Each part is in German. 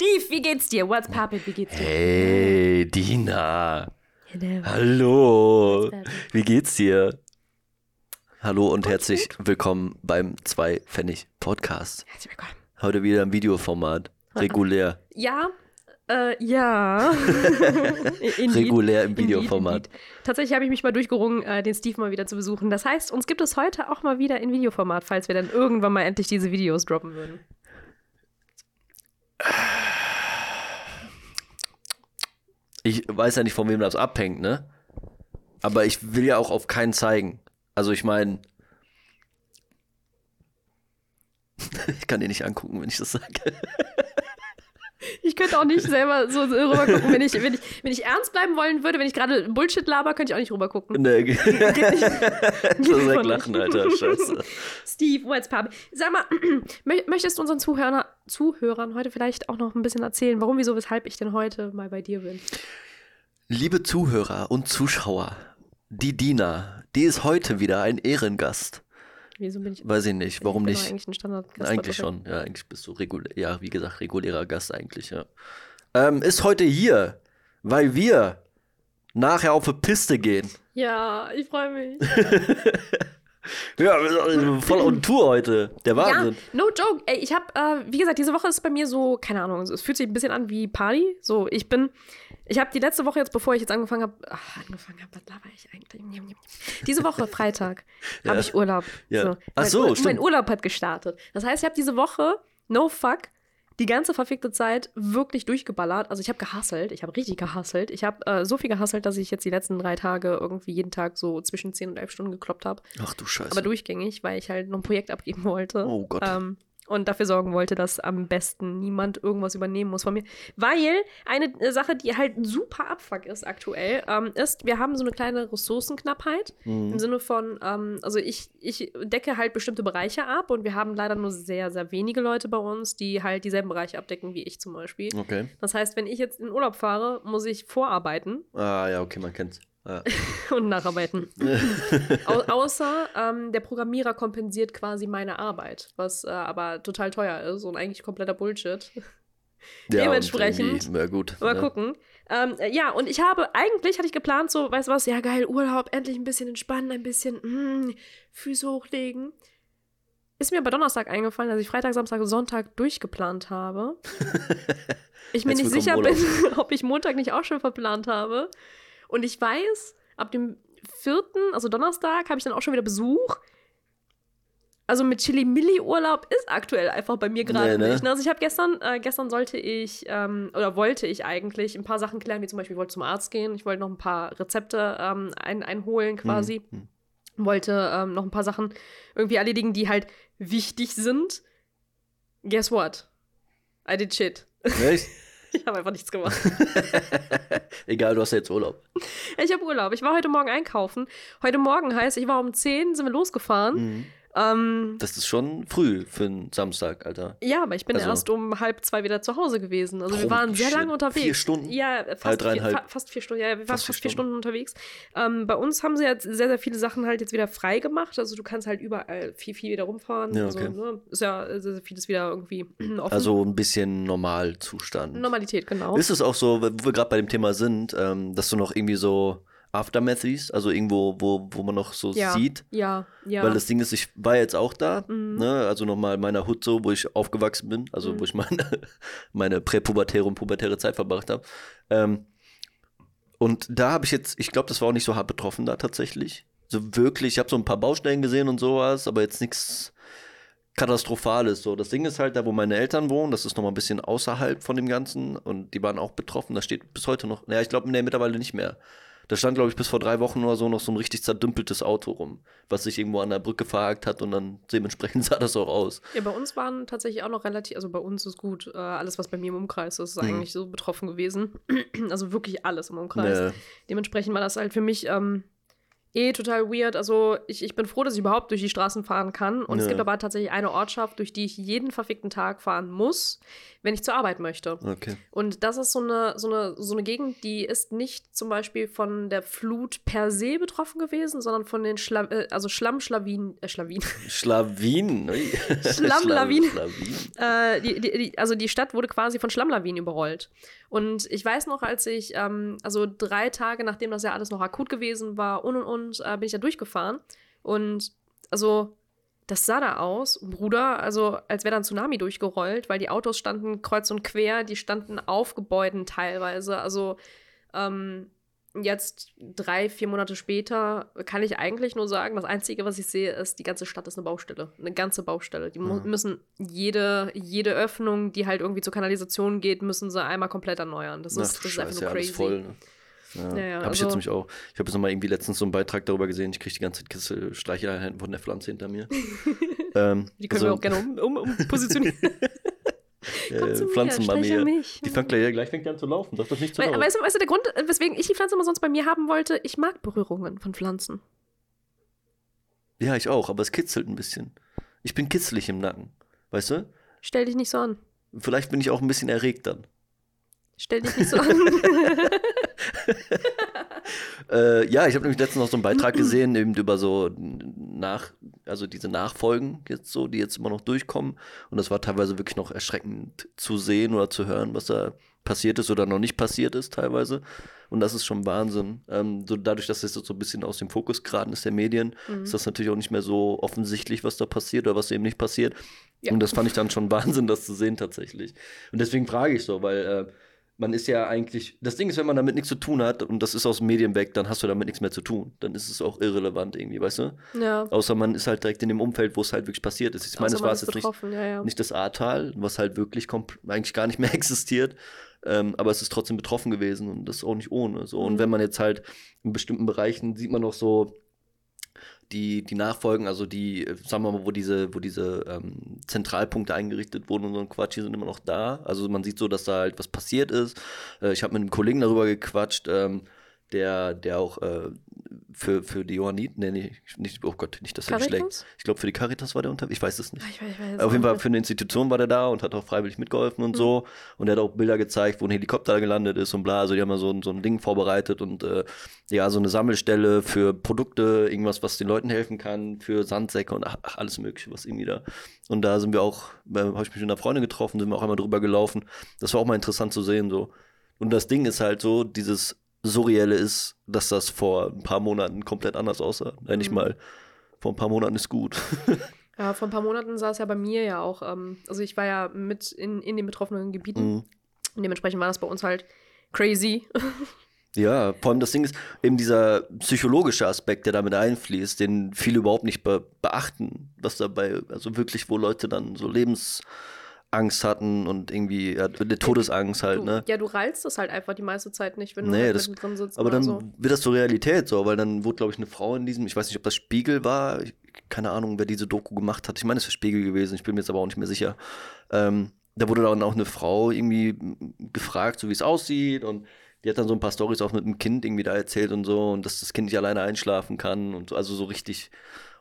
Steve, wie geht's dir? What's poppin'? Wie geht's dir? Hey, Dina. Hello. Hallo. What's poppin'? Wie geht's dir? Hallo und herzlich willkommen beim zwei Pfennig Podcast. Herzlich willkommen. Heute wieder im Videoformat. Regulär. Ja, äh, ja. Regulär im Videoformat. indeed. Tatsächlich habe ich mich mal durchgerungen, äh, den Steve mal wieder zu besuchen. Das heißt, uns gibt es heute auch mal wieder in Videoformat, falls wir dann irgendwann mal endlich diese Videos droppen würden. Ich weiß ja nicht, von wem das abhängt, ne? Aber ich will ja auch auf keinen zeigen. Also ich meine, ich kann dir nicht angucken, wenn ich das sage. Ich könnte auch nicht selber so so rüber gucken, wenn ich, wenn, ich, wenn ich ernst bleiben wollen würde, wenn ich gerade Bullshit laber, könnte ich auch nicht rüber gucken. Nee. nicht. Ich muss direkt lachen, Alter. Scheiße. Steve, what's poppin'? Sag mal, mö- möchtest du unseren Zuhörern, Zuhörern heute vielleicht auch noch ein bisschen erzählen, warum, wieso, weshalb ich denn heute mal bei dir bin? Liebe Zuhörer und Zuschauer, die Dina, die ist heute wieder ein Ehrengast. Wieso bin ich. Weiß ich nicht, warum ich nicht? Eigentlich ein Standard Eigentlich schon, ja, eigentlich bist du regulär, ja, wie gesagt, regulärer Gast eigentlich, ja. Ähm, ist heute hier, weil wir nachher auf die Piste gehen. Ja, ich freue mich. Ja, sind voll on Tour heute. Der ja, Wahnsinn. no joke. Ey, ich habe, äh, wie gesagt, diese Woche ist bei mir so, keine Ahnung, es fühlt sich ein bisschen an wie Party. So, ich bin, ich habe die letzte Woche jetzt, bevor ich jetzt angefangen habe, angefangen habe, was laber ich eigentlich? Diese Woche, Freitag, Ja. habe ich Urlaub. Ja. Ach Mein so, Mein stimmt. Urlaub hat gestartet. Das heißt, ich habe diese Woche, no fuck, die ganze verfickte Zeit wirklich durchgeballert. Also ich habe gehasselt, ich habe richtig gehasselt. Ich habe äh, so viel gehasselt, dass ich jetzt die letzten drei Tage irgendwie jeden Tag so zwischen 10 und 11 Stunden gekloppt habe. Ach du Scheiße. Aber durchgängig, weil ich halt noch ein Projekt abgeben wollte. Oh Gott. Ähm, und dafür sorgen wollte, dass am besten niemand irgendwas übernehmen muss von mir. Weil eine äh, Sache, die halt super Abfuck ist aktuell, ähm, ist, wir haben so eine kleine Ressourcenknappheit. Mhm. Im Sinne von, ähm, also ich, ich decke halt bestimmte Bereiche ab und wir haben leider nur sehr, sehr wenige Leute bei uns, die halt dieselben Bereiche abdecken wie ich zum Beispiel. Okay. Das heißt, wenn ich jetzt in Urlaub fahre, muss ich vorarbeiten Ah, ja, okay, man kennt's. Ja. und nacharbeiten. Au außer ähm, der Programmierer kompensiert quasi meine Arbeit, was äh, aber total teuer ist und eigentlich kompletter Bullshit. ja Dementsprechend- Ja, gut. Mal ne? gucken. Ähm, äh, ja, und ich habe, eigentlich hatte ich geplant, so, weißt du was, ja geil, Urlaub, endlich ein bisschen entspannen, ein bisschen mm, Füße hochlegen. Ist mir aber Donnerstag eingefallen, dass ich Freitag, Samstag, Sonntag durchgeplant habe. Ich mir nicht sicher bin, ob ich Montag nicht auch schon verplant habe. Und ich weiß, ab dem vierten, also Donnerstag, habe ich dann auch schon wieder Besuch. Also mit Chili-Milli-Urlaub ist aktuell einfach bei mir gerade Nee, ne? nicht. ne? Also ich habe gestern, äh, gestern sollte ich, ähm, oder wollte ich eigentlich ein paar Sachen klären, wie zum Beispiel, ich wollte zum Arzt gehen, ich wollte noch ein paar Rezepte ähm, ein, einholen quasi. Mhm. Wollte ähm, noch ein paar Sachen irgendwie erledigen, die halt wichtig sind. Guess what? I did shit. Echt? Ich habe einfach nichts gemacht. Egal, du hast ja jetzt Urlaub. Ich habe Urlaub. Ich war heute Morgen einkaufen. Heute Morgen heißt, ich war um 10, sind wir losgefahren. Mhm. Ähm, Das ist schon früh für einen Samstag, Alter. ja, aber ich bin Also- erst um halb zwei wieder zu Hause gewesen. Also wir waren sehr shit. lange unterwegs. Vier Stunden? Ja, fast, Halb, vier, fa fast vier Stunden. Ja, wir waren Fast fast, vier vier Stunden unterwegs. Ähm, bei uns haben sie jetzt sehr, sehr viele Sachen halt jetzt wieder frei gemacht. Also du kannst halt überall viel, viel wieder rumfahren. Ja, also, okay. ne, ist ja sehr, sehr vieles wieder irgendwie offen. Also ein bisschen Normalzustand. Normalität, genau. Ist es auch so, wo wir gerade bei dem Thema sind, ähm, dass du noch irgendwie so Aftermath siehst, also irgendwo, wo, wo man noch so ja. sieht? Ja, ja. Weil das Ding ist, ich war jetzt auch da, Mhm. ne? also nochmal in meiner Hut so, wo ich aufgewachsen bin, also Mhm. wo ich meine, meine präpubertäre und pubertäre Zeit verbracht habe. Ähm, und da habe ich jetzt, ich glaube, das war auch nicht so hart betroffen da tatsächlich. So wirklich, ich habe so ein paar Baustellen gesehen und sowas, aber jetzt nichts Katastrophales. So, das Ding ist halt, da wo meine Eltern wohnen, das ist nochmal ein bisschen außerhalb von dem Ganzen und die waren auch betroffen. Da steht bis heute noch, naja, ich glaube, nee, mittlerweile nicht mehr. Da stand, glaube ich, bis vor drei Wochen oder so noch so ein richtig zerdümpeltes Auto rum, was sich irgendwo an der Brücke verhakt hat und dann dementsprechend sah das auch aus. Ja, bei uns waren tatsächlich auch noch relativ, also bei uns ist gut, äh, alles, was bei mir im Umkreis ist, ist Mhm. eigentlich so betroffen gewesen. also wirklich alles im Umkreis. Nee. Dementsprechend war das halt für mich, ähm, Eh total weird. Also ich, ich bin froh, dass ich überhaupt durch die Straßen fahren kann. Und es Ja. gibt aber tatsächlich eine Ortschaft, durch die ich jeden verfickten Tag fahren muss, wenn ich zur Arbeit möchte. Okay. Und das ist so eine, so eine, so eine Gegend, die ist nicht zum Beispiel von der Flut per se betroffen gewesen, sondern von den Schla äh, also Schlammschlawinen, äh, Schlawinen. Schlawinen. Schlammlawinen. Äh, die, die, die, also die Stadt wurde quasi von Schlammlawinen überrollt. Und ich weiß noch, als ich, ähm, also drei Tage nachdem das ja alles noch akut gewesen war und und und, äh, bin ich da durchgefahren. Und also das sah da aus, Bruder, also als wäre da ein Tsunami durchgerollt, weil die Autos standen kreuz und quer, die standen auf Gebäuden teilweise. Also ähm, jetzt drei, vier Monate später kann ich eigentlich nur sagen, das Einzige, was ich sehe, ist, die ganze Stadt ist eine Baustelle. Eine ganze Baustelle. Die mu- Mhm. müssen jede, jede Öffnung, die halt irgendwie zur Kanalisation geht, müssen sie einmal komplett erneuern. Das Ach, ist, das ist einfach nur ja, crazy. voll. Ne? Ja, Ja, ja, hab ich also- jetzt nämlich auch. Ich habe jetzt noch mal irgendwie letztens so einen Beitrag darüber gesehen, ich kriege die ganze Kiste Streicheleinheiten von der Pflanze hinter mir. ähm, Die können wir also, auch gerne um, um, um positionieren. Äh, mich. Die fängt gleich, gleich fängt an zu laufen. Das nicht zu We weißt, du, weißt du, der Grund, äh, weswegen ich die Pflanze immer sonst bei mir haben wollte? Ich mag Berührungen von Pflanzen. Ja, ich auch, aber es kitzelt ein bisschen. Ich bin kitzelig im Nacken. Weißt du? Stell dich nicht so an. Vielleicht bin ich auch ein bisschen erregt dann. Stell dich nicht so an. Äh, ja, ich habe nämlich letztens noch so einen Beitrag gesehen, eben über so nach, also diese Nachfolgen jetzt so, die jetzt immer noch durchkommen. Und das war teilweise wirklich noch erschreckend zu sehen oder zu hören, was da passiert ist oder noch nicht passiert ist teilweise. Und das ist schon Wahnsinn. Ähm, so dadurch, dass es so ein bisschen aus dem Fokus geraten ist der Medien, Mhm. ist das natürlich auch nicht mehr so offensichtlich, was da passiert oder was eben nicht passiert. Ja. Und das fand ich dann schon Wahnsinn, das zu sehen tatsächlich. Und deswegen frage ich so, weil äh, man ist ja eigentlich, das Ding ist, wenn man damit nichts zu tun hat und das ist aus den Medien weg, dann hast du damit nichts mehr zu tun. Dann ist es auch irrelevant irgendwie, weißt du? ja. Außer man ist halt direkt in dem Umfeld, wo es halt wirklich passiert ist. Ich meine, es war jetzt nicht, ja, ja. nicht das Ahrtal, was halt wirklich eigentlich gar nicht mehr existiert. Ähm, aber es ist trotzdem betroffen gewesen und das auch nicht ohne. So. Und Mhm. wenn man jetzt halt in bestimmten Bereichen sieht man noch so die, die Nachfolgen, also die, äh, sagen wir mal, wo diese, wo diese ähm, Zentralpunkte eingerichtet wurden und so ein Quatsch, die sind immer noch da. Also man sieht so, dass da halt was passiert ist. Äh, ich habe mit einem Kollegen darüber gequatscht, ähm, der, der auch äh, für, für die Johanniten, nee, nicht, oh Gott, nicht, dass er schlägt. Ich glaube, für die Caritas war der unterwegs, ich weiß es nicht. Ah, Ich weiß, ich weiß Auf jeden Fall für eine Institution war der da und hat auch freiwillig mitgeholfen und so. Und er hat auch Bilder gezeigt, wo ein Helikopter gelandet ist und bla. Also die haben da so, ein- so ein Ding vorbereitet und äh, ja, so eine Sammelstelle für Produkte, irgendwas, was den Leuten helfen kann, für Sandsäcke und ach, alles Mögliche, was irgendwie da. Und da sind wir auch, äh, habe ich mich mit einer Freundin getroffen, sind wir auch einmal drüber gelaufen. Das war auch mal interessant zu sehen so. Und das Ding ist halt so, dieses Surreale ist, dass das vor ein paar Monaten komplett anders aussah. Nein, nicht Mhm. mal. Vor ein paar Monaten ist gut. Ja, vor ein paar Monaten sah es ja bei mir ja auch, ähm, also ich war ja mit in, in den betroffenen Gebieten Mhm. und dementsprechend war das bei uns halt crazy. Ja, vor allem das Ding ist eben dieser psychologische Aspekt, der damit einfließt, den viele überhaupt nicht be beachten, was dabei, also wirklich, wo Leute dann so Lebensangst hatten und irgendwie ja, eine Todesangst halt, Du, ne? Ja, du rallst das halt einfach die meiste Zeit nicht, wenn du Nee, halt das- mittendrin sitzt. Aber dann so. wird das zur Realität so, weil dann wurde, glaube ich, eine Frau in diesem, ich weiß nicht, ob das Spiegel war, ich, keine Ahnung, wer diese Doku gemacht hat. Ich meine, es wäre Spiegel gewesen, ich bin mir jetzt aber auch nicht mehr sicher. Ähm, da wurde dann auch eine Frau irgendwie gefragt, so wie es aussieht und die hat dann so ein paar Storys auch mit dem Kind irgendwie da erzählt und so und dass das Kind nicht alleine einschlafen kann und so, also so richtig.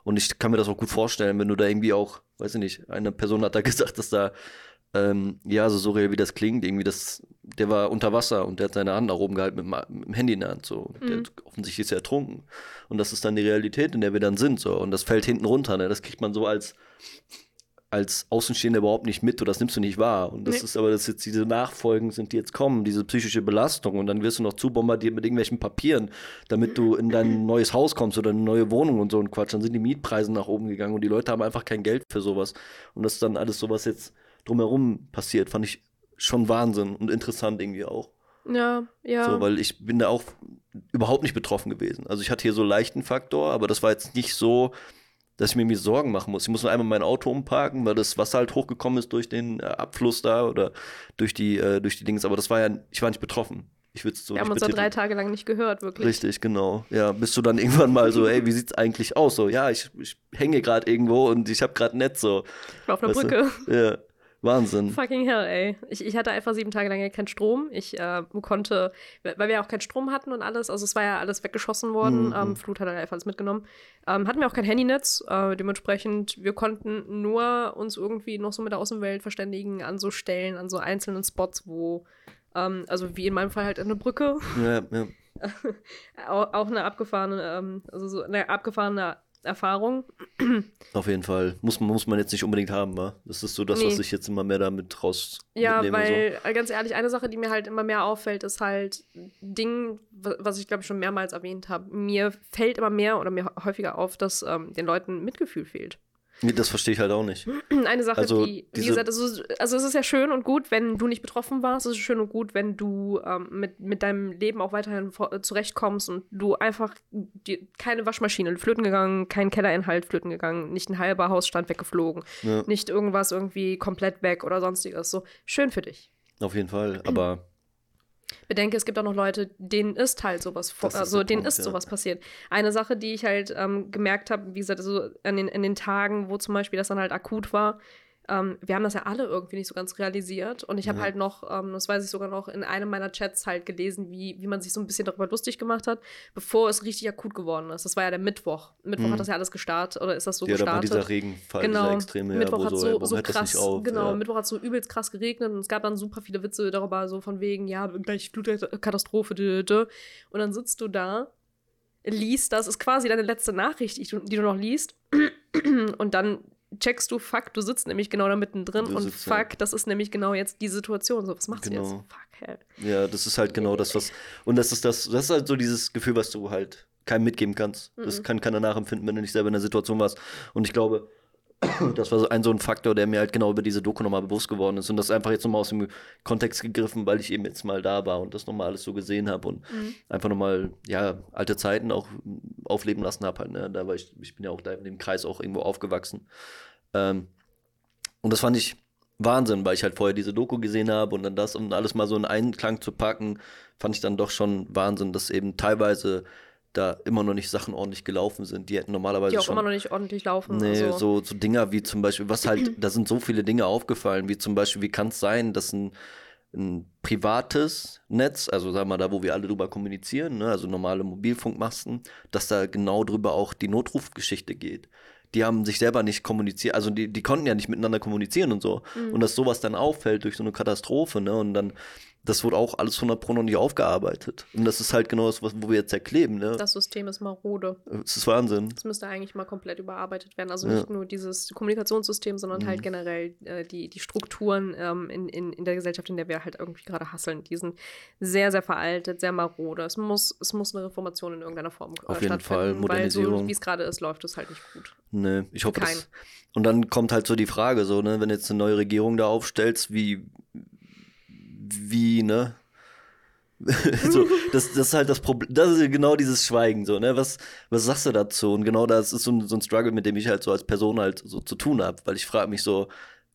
Und ich kann mir das auch gut vorstellen, wenn du da irgendwie auch, weiß ich nicht, eine Person hat da gesagt, dass da ähm, ja, so surreal wie das klingt, irgendwie das, der war unter Wasser und der hat seine Hand nach oben gehalten mit, dem- mit dem Handy in der Hand, so. Der Mhm. hat, offensichtlich ist er ertrunken. Und das ist dann die Realität, in der wir dann sind, so. Und das fällt hinten runter, ne? Das kriegt man so als, als Außenstehender überhaupt nicht mit, oder das nimmst du nicht wahr. Und das Nee. ist aber, dass jetzt diese Nachfolgen sind, die jetzt kommen, diese psychische Belastung. Und dann wirst du noch zubombardiert mit irgendwelchen Papieren, damit du in dein neues Haus kommst oder eine neue Wohnung und so ein Quatsch. Dann sind die Mietpreise nach oben gegangen und die Leute haben einfach kein Geld für sowas. Und das ist dann alles sowas jetzt drumherum passiert, fand ich schon Wahnsinn und interessant irgendwie auch. Ja, ja. So, weil ich bin da auch überhaupt nicht betroffen gewesen. Also ich hatte hier so leichten Faktor, aber das war jetzt nicht so, dass ich mir irgendwie Sorgen machen muss. Ich muss nur einmal mein Auto umparken, weil das Wasser halt hochgekommen ist durch den äh, Abfluss da oder durch die, äh, durch die Dings. Aber das war ja, ich war nicht betroffen. Ich würde so wir haben uns ja drei betiteln. Tage lang nicht gehört, wirklich. Richtig, genau. Ja, bist du dann irgendwann mal so, ey, wie sieht's eigentlich aus? So, ja, ich, ich hänge gerade irgendwo und ich habe gerade Netz so. Ich war auf einer Weißt du? Brücke. Ja. Wahnsinn. Fucking hell, ey. Ich, ich hatte einfach sieben Tage lang keinen Strom. Ich äh, konnte, weil wir auch keinen Strom hatten und alles, also es war ja alles weggeschossen worden. Mhm. Ähm, Flut hat halt einfach alles mitgenommen. Ähm, hatten wir auch kein Handynetz. Äh, dementsprechend, wir konnten nur uns irgendwie noch so mit der Außenwelt verständigen an so Stellen, an so einzelnen Spots, wo, ähm, also wie in meinem Fall halt eine Brücke, Ja, ja. auch, auch eine abgefahrene, ähm, also so eine abgefahrene Erfahrung. Auf jeden Fall. Muss, man- muss man jetzt nicht unbedingt haben, wa? Das ist so das, Nee. was ich jetzt immer mehr damit raus Ja, weil, äh, ganz ehrlich, eine Sache, die mir halt immer mehr auffällt, ist halt Ding, wa- was ich glaube ich schon mehrmals erwähnt habe. Mir fällt immer mehr oder mir häufiger auf, dass ähm, den Leuten Mitgefühl fehlt. Nee, das verstehe ich halt auch nicht. Eine Sache, Also, die, wie gesagt, also, also es ist ja schön und gut, wenn du nicht betroffen warst. Es ist schön und gut, wenn du ähm, mit, mit deinem Leben auch weiterhin äh, zurechtkommst und du einfach die, keine Waschmaschine flöten gegangen, kein Kellerinhalt flöten gegangen, nicht ein halber Hausstand weggeflogen, Ja, nicht irgendwas irgendwie komplett weg oder sonstiges. So schön für dich. auf jeden Fall. Aber bedenke, es gibt auch noch Leute, denen ist halt sowas, ist also denen Punkt, ist ja. sowas passiert. Eine Sache, die ich halt ähm, gemerkt habe, wie gesagt, so an den, in den Tagen, wo zum Beispiel das dann halt akut war, ähm, wir haben das ja alle irgendwie nicht so ganz realisiert. Und ich habe Ja. halt noch, ähm, das weiß ich sogar noch, in einem meiner Chats halt gelesen, wie, wie man sich so ein bisschen darüber lustig gemacht hat, bevor es richtig akut geworden ist. Das war ja der Mittwoch. Mittwoch Mhm. hat das ja alles gestartet, oder ist das so ja, da war gestartet? dieser Regenfall, dieser Genau. extreme, ja, Mittwoch wo hat so, so, krass, auf? genau, ja. Mittwoch hat so übelst krass geregnet und es gab dann super viele Witze darüber, so von wegen, ja, gleich Flutkatastrophe, und dann sitzt du da, liest, das ist quasi deine letzte Nachricht, die du noch liest, und dann checkst du, fuck, du sitzt nämlich genau da mittendrin Du und fuck, das ist nämlich genau jetzt die Situation, so, was machst du Genau. jetzt? Fuck, hell. Ja, das ist halt genau das, was. Und das ist das, das ist halt so dieses Gefühl, was du halt keinem mitgeben kannst. Das Mhm. kann keiner nachempfinden, wenn du nicht selber in der Situation warst. Und ich glaube, das war so ein so ein Faktor, der mir halt genau über diese Doku nochmal bewusst geworden ist. Und das einfach jetzt nochmal aus dem Kontext gegriffen, weil ich eben jetzt mal da war und das nochmal alles so gesehen habe und Mhm. einfach nochmal, ja, alte Zeiten auch aufleben lassen habe halt. Ne? Da war ich, ich bin ja auch da in dem Kreis auch irgendwo aufgewachsen. Ähm, und das fand ich Wahnsinn, weil ich halt vorher diese Doku gesehen habe und dann das um alles mal so in Einklang zu packen, fand ich dann doch schon Wahnsinn, dass eben teilweise da immer noch nicht Sachen ordentlich gelaufen sind. Die hätten normalerweise Die auch schon. immer noch nicht ordentlich laufen. Nee, also. so, so Dinger wie zum Beispiel, was halt, da sind so viele Dinge aufgefallen, wie zum Beispiel, wie kann es sein, dass ein, ein privates Netz, also sagen wir mal da, wo wir alle drüber kommunizieren, ne, also normale Mobilfunkmasten, dass da genau drüber auch die Notrufgeschichte geht. Die haben sich selber nicht kommuniziert, also die, die konnten ja nicht miteinander kommunizieren und so. Mhm. Und dass sowas dann auffällt durch so eine Katastrophe, ne, und dann, das wurde auch alles 100 Pro noch nicht aufgearbeitet. Und das ist halt genau das, was- wo wir jetzt erkleben, ne. Das System ist marode. Das ist Wahnsinn. Das müsste eigentlich mal komplett überarbeitet werden. Also Ja. nicht nur dieses Kommunikationssystem, sondern halt Mhm. generell äh, die, die Strukturen ähm, in, in, in der Gesellschaft, in der wir halt irgendwie gerade hasseln. Die sind sehr, sehr veraltet, sehr marode. Es muss, es muss eine Reformation in irgendeiner Form äh, Auf jeden Fall, Weil so, Modernisierung. wie es gerade ist, läuft es halt nicht gut. Nee, ich hoffe, Kein. das. Und dann kommt halt so die Frage, so, ne, wenn du jetzt eine neue Regierung da aufstellst, wie, wie, ne? so, das, das ist halt das Problem, das ist genau dieses Schweigen, so, ne? Was, was sagst du dazu? Und genau das ist so ein, so ein Struggle, mit dem ich halt so als Person halt so zu tun habe, weil ich frage mich so,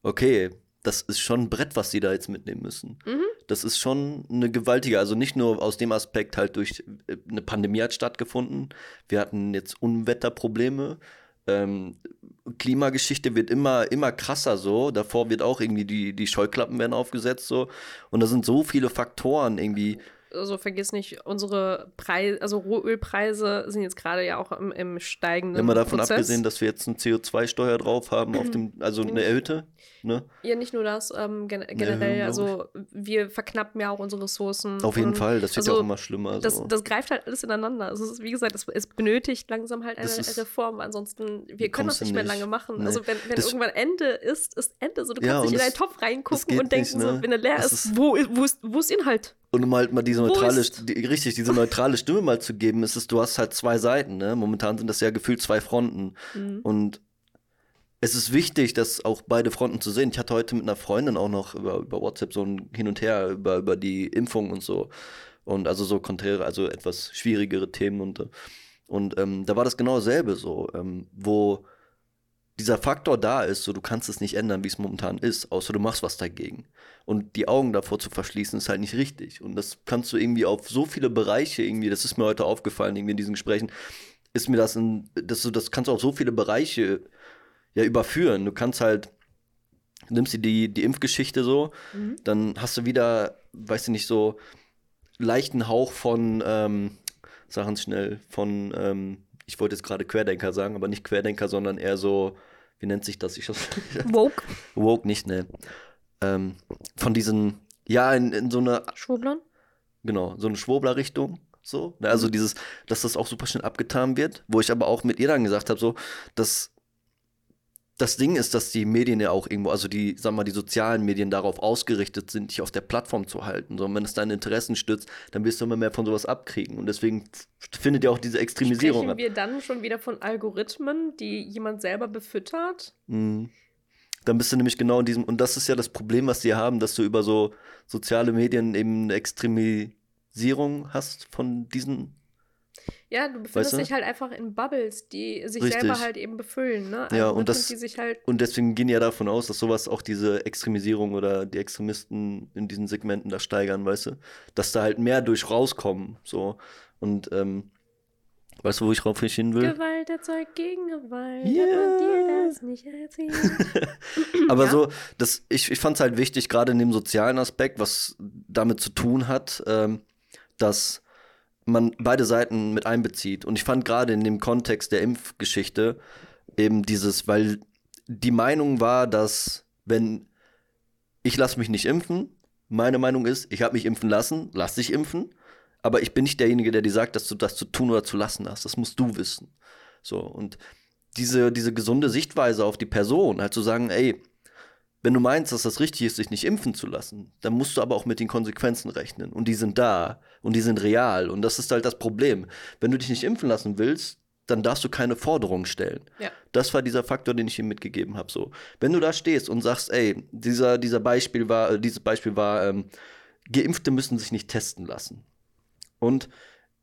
okay, das ist schon ein Brett, was die da jetzt mitnehmen müssen. Mhm. Das ist schon eine gewaltige, also nicht nur aus dem Aspekt halt durch äh, eine Pandemie hat stattgefunden. Wir hatten jetzt Unwetterprobleme. Ähm, Klimageschichte wird immer, immer krasser so. Davor wird auch irgendwie die, die Scheuklappen werden aufgesetzt so. Und da sind so viele Faktoren irgendwie. Also vergiss nicht, unsere Preise, also Rohölpreise sind jetzt gerade ja auch im, im steigenden Immer davon Prozess. abgesehen, dass wir jetzt eine CO2-Steuer drauf haben auf dem, also eine erhöhte, ne? Ja, nicht nur das, ähm, gen generell, glaub also wir verknappen ja auch unsere Ressourcen. Auf jeden Fall, das wird ja also auch immer schlimmer. Das, so. das greift halt alles ineinander. Also es ist, wie gesagt, es, es benötigt langsam halt eine ist- Reform. Ansonsten, wir können das du nicht mehr lange machen. Nee. Also wenn, wenn Das- irgendwann Ende ist, ist Ende. So, du Ja, kannst und nicht in einen Topf reingucken und denken, nicht, ne? so, wenn er leer ist, ist- wo, ist, wo, ist, wo ist Inhalt? Und um halt mal diese neutrale, die, richtig, diese neutrale Stimme mal zu geben, ist es, du hast halt zwei Seiten, ne? Momentan sind das ja gefühlt zwei Fronten. Mhm. Und es ist wichtig, dass auch beide Fronten zu sehen. Ich hatte heute mit einer Freundin auch noch über, über WhatsApp so ein Hin und Her über, über die Impfung und so. Und also so konträre, also etwas schwierigere Themen und, und ähm, da war das genau dasselbe so, ähm, wo dieser Faktor da ist, so du kannst es nicht ändern, wie es momentan ist, außer du machst was dagegen. Und die Augen davor zu verschließen, ist halt nicht richtig. Und das kannst du irgendwie auf so viele Bereiche irgendwie, das ist mir heute aufgefallen, irgendwie in diesen Gesprächen, ist mir das in, das, das kannst du auf so viele Bereiche ja überführen. Du kannst halt nimmst du die, die Impfgeschichte so, Mhm. dann hast du wieder, weiß ich nicht, so leichten Hauch von, ähm, sagen schnell, von, ähm, ich wollte jetzt gerade Querdenker sagen, aber nicht Querdenker, sondern eher so, wie nennt sich das? Ich Woke. Woke nicht, ne. Ähm, von diesen, ja, in, in so eine, Schwurblern? genau, so eine Schwurbler-Richtung. So, also dieses, dass das auch super schnell abgetan wird, wo ich aber auch mit ihr dann gesagt habe, so, dass das Ding ist, dass die Medien ja auch irgendwo, also die, sagen wir mal, die sozialen Medien darauf ausgerichtet sind, dich auf der Plattform zu halten. So, und wenn es deine Interessen stützt, dann wirst du immer mehr von sowas abkriegen. Und deswegen findet ja auch diese Extremisierung Sprechen ab. wir dann schon wieder von Algorithmen, die jemand selber befüttert? Mhm. Dann bist du nämlich genau in diesem, und das ist ja das Problem, was die haben, dass du über so soziale Medien eben eine Extremisierung hast von diesen. Ja, du befindest Weißt du? dich halt einfach in Bubbles, die sich Richtig. selber halt eben befüllen, ne? Ja, und Algorithmen, das- die sich halt. Und deswegen gehen ja davon aus, dass sowas auch diese Extremisierung oder die Extremisten in diesen Segmenten da steigern, weißt du? Dass da halt mehr durch rauskommen, so. Und, ähm, weißt du, wo ich drauf hin will? Gewalt erzeugt gegen Gewalt. Dir das nicht erzählt? Aber Ja. so, das, ich, ich fand es halt wichtig, gerade in dem sozialen Aspekt, was damit zu tun hat, ähm, dass man beide Seiten mit einbezieht. Und ich fand gerade in dem Kontext der Impfgeschichte eben dieses, weil die Meinung war, dass wenn ich lasse mich nicht impfen, meine Meinung ist, ich habe mich impfen lassen, lass dich impfen, aber ich bin nicht derjenige, der dir sagt, dass du das zu tun oder zu lassen hast. Das musst du wissen. So, und diese, diese gesunde Sichtweise auf die Person, halt zu sagen, ey, wenn du meinst, dass das richtig ist, sich nicht impfen zu lassen, dann musst du aber auch mit den Konsequenzen rechnen. Und die sind da und die sind real. Und das ist halt das Problem. Wenn du dich nicht impfen lassen willst, dann darfst du keine Forderungen stellen. Ja. Das war dieser Faktor, den ich ihm mitgegeben habe. So, wenn du da stehst und sagst, ey, dieser, dieser Beispiel war, äh, dieses Beispiel war, ähm, Geimpfte müssen sich nicht testen lassen. Und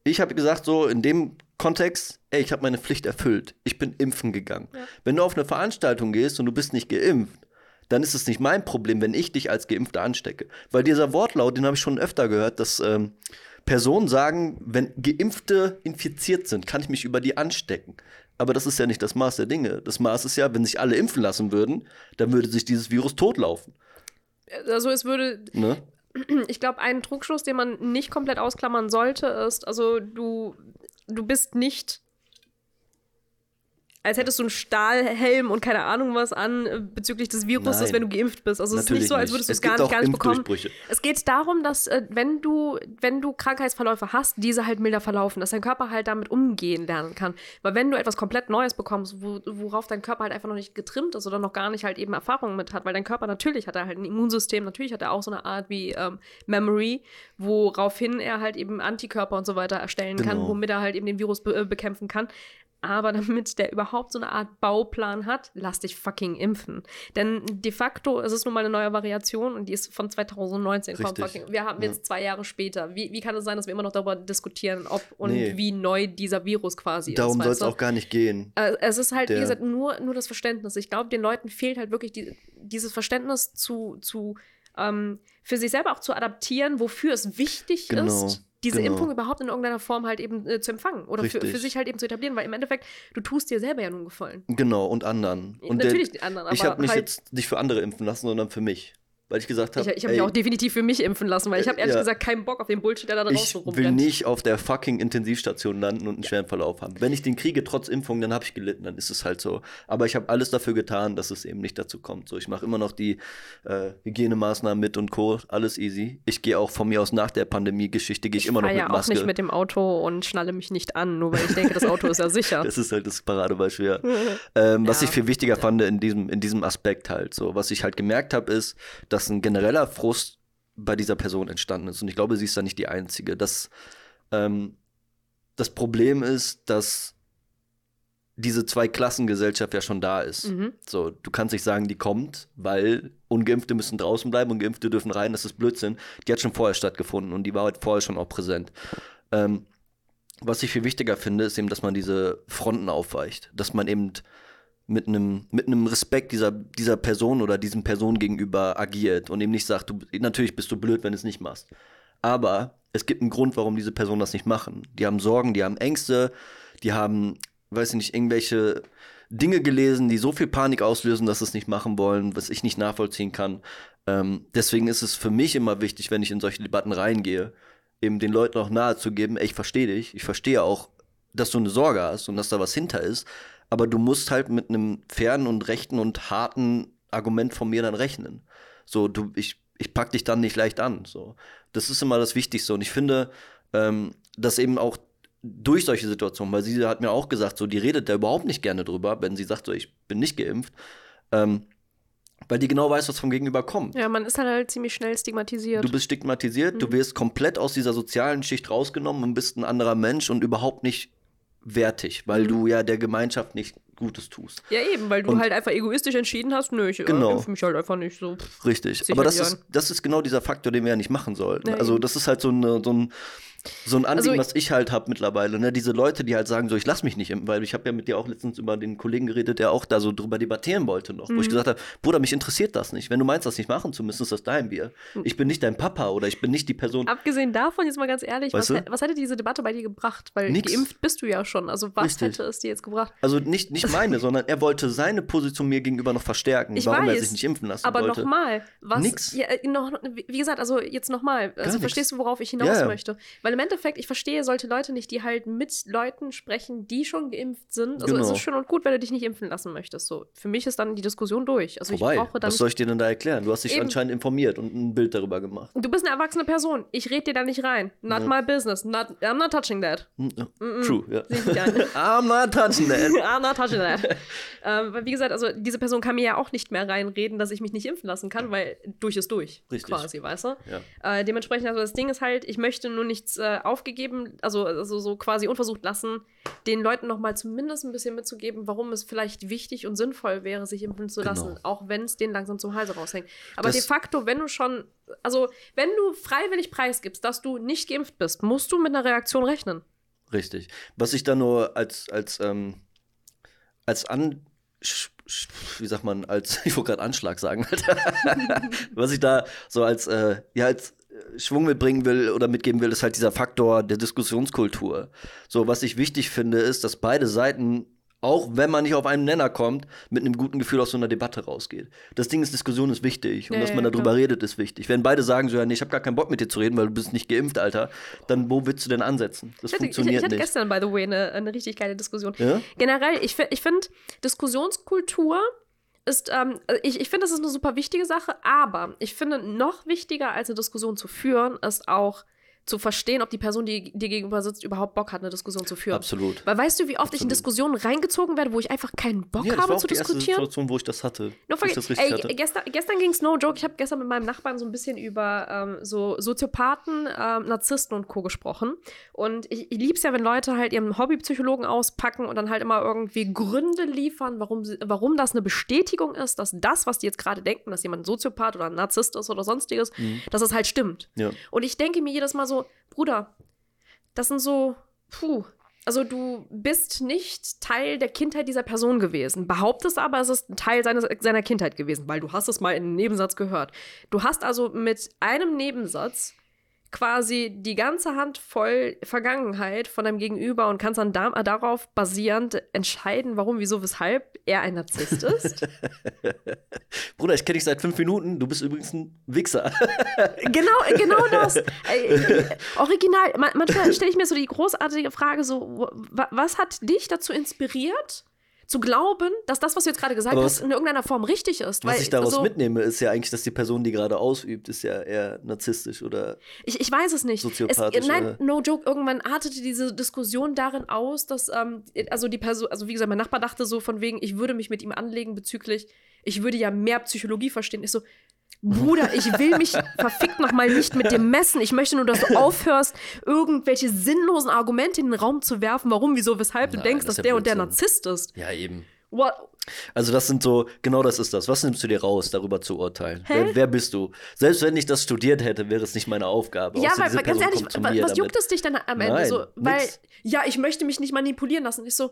ich habe gesagt, so in dem Kontext, ey, ich habe meine Pflicht erfüllt. Ich bin impfen gegangen. Ja. Wenn du auf eine Veranstaltung gehst und du bist nicht geimpft, dann ist es nicht mein Problem, wenn ich dich als Geimpfter anstecke. Weil dieser Wortlaut, den habe ich schon öfter gehört, dass ähm, Personen sagen, wenn Geimpfte infiziert sind, kann ich mich über die anstecken. Aber das ist ja nicht das Maß der Dinge. Das Maß ist ja, wenn sich alle impfen lassen würden, dann würde sich dieses Virus totlaufen. Also es würde, Ne? ich glaube, ein Trugschluss, den man nicht komplett ausklammern sollte, ist, also du, du bist nicht, als hättest du einen Stahlhelm und keine Ahnung was an äh, bezüglich des Viruses, Nein. wenn du geimpft bist. Also es ist nicht so, als würdest du es gar nicht, gar nicht bekommen. Es geht darum, dass äh, wenn du, wenn du Krankheitsverläufe hast, diese halt milder verlaufen, dass dein Körper halt damit umgehen lernen kann. Weil wenn du etwas komplett Neues bekommst, wo, worauf dein Körper halt einfach noch nicht getrimmt ist oder noch gar nicht halt eben Erfahrungen mit hat, weil dein Körper natürlich hat er halt ein Immunsystem, natürlich hat er auch so eine Art wie ähm, Memory, woraufhin er halt eben Antikörper und so weiter erstellen kann, Genau. womit er halt eben den Virus be äh, bekämpfen kann. Aber damit der überhaupt so eine Art Bauplan hat, lass dich fucking impfen. Denn de facto ist es nun mal eine neue Variation und die ist von 2019. Komm, Richtig. fucking, wir haben Ja. jetzt zwei Jahre später. Wie, wie kann es sein, dass wir immer noch darüber diskutieren, ob und Nee. wie neu dieser Virus quasi Darum ist? soll es auch gar nicht gehen. Äh, es ist halt, wie Der- gesagt, nur, nur das Verständnis. Ich glaube, den Leuten fehlt halt wirklich die, dieses Verständnis zu, zu ähm, für sich selber auch zu adaptieren, wofür es wichtig Genau, ist, diese genau. Impfung überhaupt in irgendeiner Form halt eben äh, zu empfangen oder für, für sich halt eben zu etablieren, weil im Endeffekt, du tust dir selber ja nun gefallen. Genau, und anderen. Und Natürlich der, die anderen, aber ich habe mich halt, jetzt nicht für andere impfen lassen, sondern für mich. Weil ich gesagt ich, habe, ich habe mich auch definitiv für mich impfen lassen, weil ich habe ehrlich Ja. gesagt keinen Bock auf den Bullshit, der da draußen ich will rumrennt. nicht auf der fucking Intensivstation landen und einen schweren Verlauf haben. Wenn ich den kriege trotz Impfung, dann habe ich gelitten, dann ist es halt so. Aber ich habe alles dafür getan, dass es eben nicht dazu kommt. So, ich mache immer noch die äh, Hygienemaßnahmen mit und Co. Alles easy. Ich gehe auch von mir aus nach der Pandemie-Geschichte gehe ich, immer noch mit ja auch Maske. nicht mit dem Auto und schnalle mich nicht an, nur weil ich denke, das Auto ist ja sicher. Das ist halt das Paradebeispiel. Ja. ähm, was Ja. ich viel wichtiger fand in diesem, in diesem Aspekt halt. So, was ich halt gemerkt habe, ist, dass ein genereller Frust bei dieser Person entstanden ist. Und ich glaube, sie ist da nicht die Einzige. Das, ähm, das Problem ist, dass diese Zwei-Klassengesellschaft ja schon da ist. Mhm. So, du kannst nicht sagen, die kommt, weil Ungeimpfte müssen draußen bleiben und Geimpfte dürfen rein, das ist Blödsinn. Die hat schon vorher stattgefunden und die war halt vorher schon auch präsent. Ähm, was ich viel wichtiger finde, ist eben, dass man diese Fronten aufweicht, dass man eben mit einem mit einem Respekt dieser, dieser Person oder diesen Personen gegenüber agiert und eben nicht sagt, du, natürlich bist du blöd, wenn du es nicht machst. Aber es gibt einen Grund, warum diese Personen das nicht machen. Die haben Sorgen, die haben Ängste, die haben, weiß ich nicht, irgendwelche Dinge gelesen, die so viel Panik auslösen, dass sie es nicht machen wollen, was ich nicht nachvollziehen kann. Ähm, deswegen ist es für mich immer wichtig, wenn ich in solche Debatten reingehe, eben den Leuten auch nahezugeben, ey, ich verstehe dich, ich verstehe auch, dass du eine Sorge hast und dass da was hinter ist, aber du musst halt mit einem fairen und rechten und harten Argument von mir dann rechnen. So, du, ich, ich pack dich dann nicht leicht an. So. Das ist immer das Wichtigste. Und ich finde, ähm, dass eben auch durch solche Situationen, weil sie hat mir auch gesagt, so, die redet da überhaupt nicht gerne drüber, wenn sie sagt, so, ich bin nicht geimpft. Ähm, weil die genau weiß, was vom Gegenüber kommt. Ja, man ist halt, halt ziemlich schnell stigmatisiert. Du bist stigmatisiert, mhm. du wirst komplett aus dieser sozialen Schicht rausgenommen und bist ein anderer Mensch und überhaupt nicht wertig, weil mhm. du ja der Gemeinschaft nicht Gutes tust. Ja, eben, weil du und halt einfach egoistisch entschieden hast, nö, ich äh, genau. impfe mich halt einfach nicht so. Richtig, aber das ist, das ist genau dieser Faktor, den wir ja nicht machen sollten. Ja, also, das ist halt so, eine, so ein so ein Anliegen, also, was ich halt habe mittlerweile, ne? Diese Leute, die halt sagen, so, ich lass mich nicht impfen, weil ich habe ja mit dir auch letztens über den Kollegen geredet, der auch da so drüber debattieren wollte noch, mhm. wo ich mhm. gesagt habe, Bruder, mich interessiert das nicht. Wenn du meinst, das nicht machen zu müssen, ist das dein Bier. Mhm. Ich bin nicht dein Papa oder ich bin nicht die Person. Abgesehen davon, jetzt mal ganz ehrlich, was, was, hätte diese Debatte bei dir gebracht? Weil Nix. geimpft bist du ja schon. Also was Richtig. hätte es dir jetzt gebracht? Also nicht, nicht meine, sondern er wollte seine Position mir gegenüber noch verstärken, ich warum weiß, er sich nicht impfen lassen aber wollte. Aber nochmal, was. Nix. Ja, äh, noch, wie gesagt, also jetzt nochmal. Also verstehst du, worauf ich hinaus ja, ja. möchte? Weil im Endeffekt, ich verstehe solche Leute nicht, die halt mit Leuten sprechen, die schon geimpft sind. Also genau. es ist schön und gut, wenn du dich nicht impfen lassen möchtest. So, für mich ist dann die Diskussion durch. Also Vorbei. ich brauche dann Was soll ich dir denn da erklären? Du hast dich Eben. anscheinend informiert und ein Bild darüber gemacht. Du bist eine erwachsene Person. Ich rede dir da nicht rein. Not ja. my business. Not, I'm not touching that. Mm -mm. True, ja. I'm not touching that. I'm not touching that. ähm, wie gesagt, also diese Person kann mir ja auch nicht mehr reinreden, dass ich mich nicht impfen lassen kann, weil durch ist durch. Richtig. Quasi, weißt du? Ja. Äh, dementsprechend, also das Ding ist halt, ich möchte nur nichts äh, aufgegeben, also, also so quasi unversucht lassen, den Leuten nochmal zumindest ein bisschen mitzugeben, warum es vielleicht wichtig und sinnvoll wäre, sich impfen zu lassen, genau. auch wenn es denen langsam zum Halse raushängt. Aber das de facto, wenn du schon, also wenn du freiwillig preisgibst, dass du nicht geimpft bist, musst du mit einer Reaktion rechnen. Richtig. Was ich da nur als, als, ähm, als an wie sagt man, als, ich wollte gerade Anschlag sagen, was ich da so als, äh, ja, als Schwung mitbringen will oder mitgeben will, ist halt dieser Faktor der Diskussionskultur. So, was ich wichtig finde, ist, dass beide Seiten, auch wenn man nicht auf einen Nenner kommt, mit einem guten Gefühl aus so einer Debatte rausgeht. Das Ding ist, Diskussion ist wichtig und ja, dass man ja, darüber klar. redet, ist wichtig. Wenn beide sagen so, ja, nee, ich habe gar keinen Bock mit dir zu reden, weil du bist nicht geimpft, Alter, dann wo willst du denn ansetzen? Das ich hatte, funktioniert ich, ich hatte nicht. gestern, by the way, eine, eine richtig geile Diskussion. Ja? Generell, ich, ich finde Diskussionskultur ist, ähm, ich, ich finde, das ist eine super wichtige Sache, aber ich finde, noch wichtiger als eine Diskussion zu führen, ist auch zu verstehen, ob die Person, die dir gegenüber sitzt, überhaupt Bock hat, eine Diskussion zu führen. Absolut. Weil weißt du, wie oft Absolut. ich in Diskussionen reingezogen werde, wo ich einfach keinen Bock ja, habe zu diskutieren? Das war die erste Situation, wo ich das hatte. No, ich das ey, hatte. Gestern, gestern ging es no joke. Ich habe gestern mit meinem Nachbarn so ein bisschen über ähm, so Soziopathen, ähm, Narzissten und Co. gesprochen. Und ich, ich liebe es ja, wenn Leute halt ihren Hobbypsychologen auspacken und dann halt immer irgendwie Gründe liefern, warum, sie, warum das eine Bestätigung ist, dass das, was die jetzt gerade denken, dass jemand ein Soziopath oder ein Narzisst ist oder sonstiges, mhm. dass es halt stimmt. Ja. Und ich denke mir jedes Mal so, Bruder, das sind so, puh. Also du bist nicht Teil der Kindheit dieser Person gewesen, behauptest aber, es ist ein Teil seines, seiner Kindheit gewesen, weil du hast es mal in einem Nebensatz gehört. Du hast also mit einem Nebensatz quasi die ganze Hand voll Vergangenheit von deinem Gegenüber und kannst dann da, darauf basierend entscheiden, warum, wieso, weshalb er ein Narzisst ist. Bruder, ich kenne dich seit fünf Minuten, du bist übrigens ein Wichser. genau, genau das. Äh, äh, original. Manchmal stelle ich mir so die großartige Frage: so, was hat dich dazu inspiriert? Zu glauben, dass das, was du jetzt gerade gesagt was, hast, in irgendeiner Form richtig ist. Was ich daraus so, mitnehme, ist ja eigentlich, dass die Person, die gerade ausübt, ist ja eher narzisstisch oder Ich, ich weiß es nicht. Soziopathisch. Es, nein, no joke, irgendwann artete diese Diskussion darin aus, dass, ähm, also die Person, also wie gesagt, mein Nachbar dachte so von wegen, ich würde mich mit ihm anlegen bezüglich, ich würde ja mehr Psychologie verstehen. Ich so, Bruder, ich will mich verfickt nochmal nicht mit dem messen. Ich möchte nur, dass du aufhörst, irgendwelche sinnlosen Argumente in den Raum zu werfen, warum, wieso, weshalb Nein, du denkst, das dass der und der Narzisst ist. Ja, eben. What? Also das sind so, genau das ist das. Was nimmst du dir raus, darüber zu urteilen? Wer, wer, bist du? Selbst wenn ich das studiert hätte, wäre es nicht meine Aufgabe. Ja, weil, weil ganz ehrlich, was, was juckt es dich dann am Ende? Nein, so, weil, nix. ja, ich möchte mich nicht manipulieren lassen. Ich so,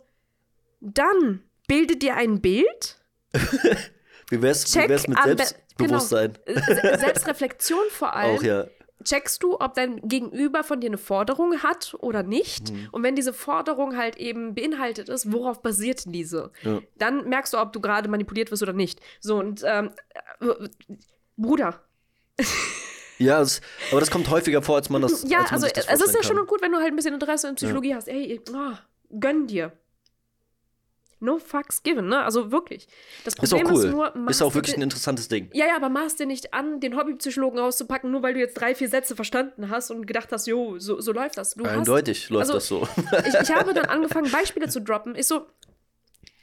dann bilde dir ein Bild. wie wär's, wie wär's mit Selbst Bewusstsein. Genau. Selbstreflexion vor allem. Auch ja. checkst du, ob dein Gegenüber von dir eine Forderung hat oder nicht. Mhm. Und wenn diese Forderung halt eben beinhaltet ist, worauf basiert diese? Ja. Dann merkst du, ob du gerade manipuliert wirst oder nicht. So, und ähm, äh, Bruder. Ja, es, aber das kommt häufiger vor, als man das. Ja, als man also das es ist ja schon gut, wenn du halt ein bisschen Interesse in Psychologie hast. Ey, oh, gönn dir. No fucks given, ne? Also wirklich. Das Ist auch Problem ist, cool. nur, Ist machst auch wirklich ein interessantes Ding. Ja, ja, aber maß dir nicht an, den Hobbypsychologen auszupacken, nur weil du jetzt drei, vier Sätze verstanden hast und gedacht hast, jo, so, so läuft das. Du hast, Eindeutig läuft also- das so. ich, ich habe dann angefangen, Beispiele zu droppen. Ich so,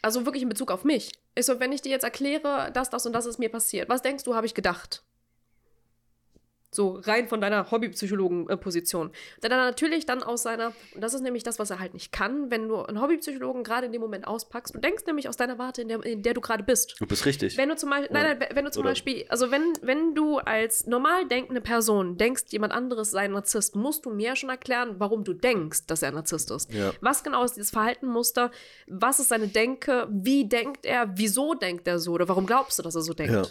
also wirklich in Bezug auf mich. Ich so, wenn ich dir jetzt erkläre, das, das und das ist mir passiert, was denkst du, habe ich gedacht? So rein von deiner Hobbypsychologen-Position. Der dann natürlich dann aus seiner, und das ist nämlich das, was er halt nicht kann, wenn du einen Hobbypsychologen gerade in dem Moment auspackst, du denkst nämlich aus deiner Warte, in der, in der du gerade bist. Du bist richtig. Wenn du zum Beispiel, nein, nein, wenn du zum Oder- Beispiel, also wenn, wenn du als normal denkende Person denkst, jemand anderes sei ein Narzisst, musst du mir schon erklären, warum du denkst, dass er ein Narzisst ist. Ja. Was genau ist dieses Verhaltenmuster? Was ist seine Denke? Wie denkt er? Wieso denkt er so? Oder warum glaubst du, dass er so denkt? Ja.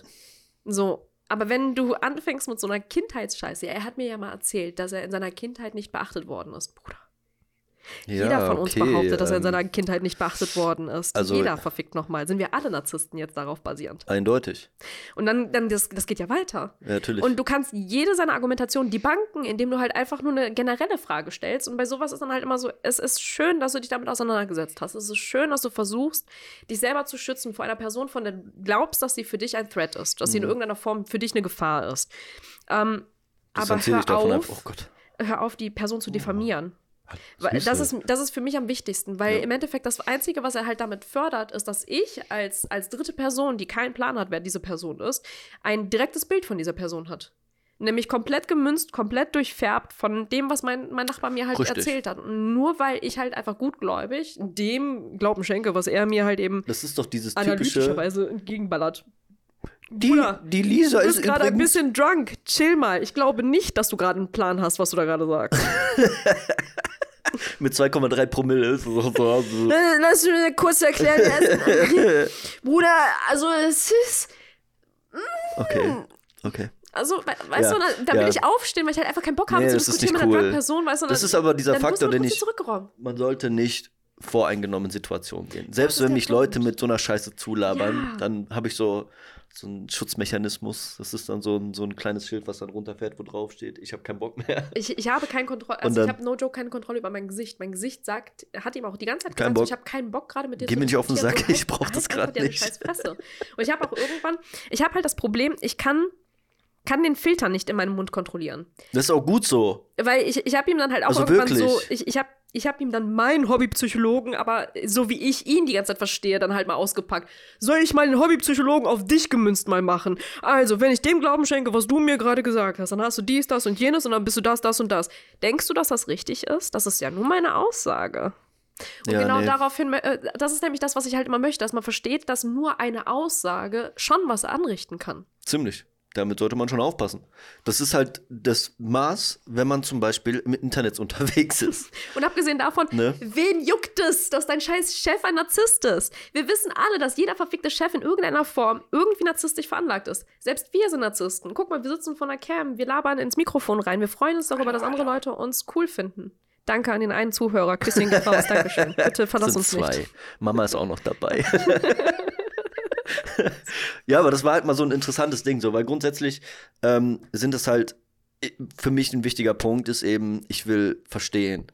So. Aber wenn du anfängst mit so einer Kindheitsscheiße, er hat mir ja mal erzählt, dass er in seiner Kindheit nicht beachtet worden ist, Bruder. Jeder Ja, von uns okay, behauptet, dass er in ähm, seiner Kindheit nicht beachtet worden ist. also- Jeder verfickt nochmal. Sind wir alle Narzissten jetzt darauf basierend? Eindeutig. Und dann, dann das, das geht ja weiter. Ja, natürlich. Und du kannst jede seiner Argumentationen debunken, indem du halt einfach nur eine generelle Frage stellst. Und bei sowas ist dann halt immer so, es ist schön, dass du dich damit auseinandergesetzt hast. Es ist schön, dass du versuchst, dich selber zu schützen vor einer Person, von der du glaubst, dass sie für dich ein Threat ist, dass sie in Mhm. irgendeiner Form für dich eine Gefahr ist. Ähm, aber hör auf, ab. Oh Gott. hör auf, die Person zu diffamieren. Das ist, das ist für mich am wichtigsten, weil Ja. im Endeffekt das Einzige, was er halt damit fördert, ist, dass ich als, als dritte Person, die keinen Plan hat, wer diese Person ist, ein direktes Bild von dieser Person hat. Nämlich komplett gemünzt, komplett durchfärbt von dem, was mein, mein Nachbar mir halt Richtig. erzählt hat. Und nur weil ich halt einfach gutgläubig dem Glauben schenke, was er mir halt eben Das ist doch dieses typische. analytischerweise entgegenballert. Die, Bruder, die Lisa Du ist bist gerade ein bisschen drunk. Chill mal. Ich glaube nicht, dass du gerade einen Plan hast, was du da gerade sagst. Mit 2,3 Promille ist so, so, so. Lass mir kurz erklären. Bruder, also es ist. Okay. Okay. Also, we weißt Ja, du, da, da will ja. ich aufstehen, weil ich halt einfach keinen Bock habe Nee, zu diskutieren mit einer cool. Person, weißt du? Das dann- ist aber dieser Faktor, den ich-. Man sollte nicht voreingenommen in Situationen gehen. Selbst wenn mich Leute mit so einer Scheiße zulabern, Ja. dann habe ich so, so einen Schutzmechanismus. Das ist dann so ein, so ein kleines Schild, was dann runterfährt, wo drauf steht, ich habe keinen Bock mehr. Ich, ich habe keine Kontrolle, also ich dann- habe no joke keine Kontrolle über mein Gesicht. Mein Gesicht sagt, hat ihm auch die ganze Zeit gesagt, Bock. ich habe keinen Bock gerade mit dir Geh mir nicht auf den. Sack, So, ich brauch halt das deine nicht. scheiß Fresse. Und ich habe auch irgendwann, ich habe halt das Problem, ich kann, kann den Filter nicht in meinem Mund kontrollieren. Das ist auch gut so. Weil ich, ich habe ihm dann halt auch Also irgendwann wirklich? so, ich, ich habe ich hab ihm dann meinen Hobbypsychologen, aber so wie ich ihn die ganze Zeit verstehe, dann halt mal ausgepackt. Soll ich mal den Hobbypsychologen auf dich gemünzt mal machen? Also, wenn ich dem Glauben schenke, was du mir gerade gesagt hast, dann hast du dies, das und jenes und dann bist du das, das und das. Denkst du, dass das richtig ist? Das ist ja nur meine Aussage. Und Ja, genau nee. daraufhin, äh, das ist nämlich das, was ich halt immer möchte, dass man versteht, dass nur eine Aussage schon was anrichten kann. Ziemlich. Damit sollte man schon aufpassen. Das ist halt das Maß, wenn man zum Beispiel im Internet unterwegs ist. Und abgesehen davon, Ne? wen juckt es, dass dein scheiß Chef ein Narzisst ist? Wir wissen alle, dass jeder verfickte Chef in irgendeiner Form irgendwie narzisstisch veranlagt ist. Selbst wir sind Narzissten. Guck mal, wir sitzen vor einer Cam, wir labern ins Mikrofon rein, wir freuen uns darüber, dass andere Leute uns cool finden. Danke an den einen Zuhörer. Küsschen geht raus. Dankeschön. Bitte verlass uns zwei. nicht. Mama ist auch noch dabei. ja, aber das war halt mal so ein interessantes Ding, so, weil grundsätzlich ähm, sind es halt i- für mich ein wichtiger Punkt ist eben, ich will verstehen.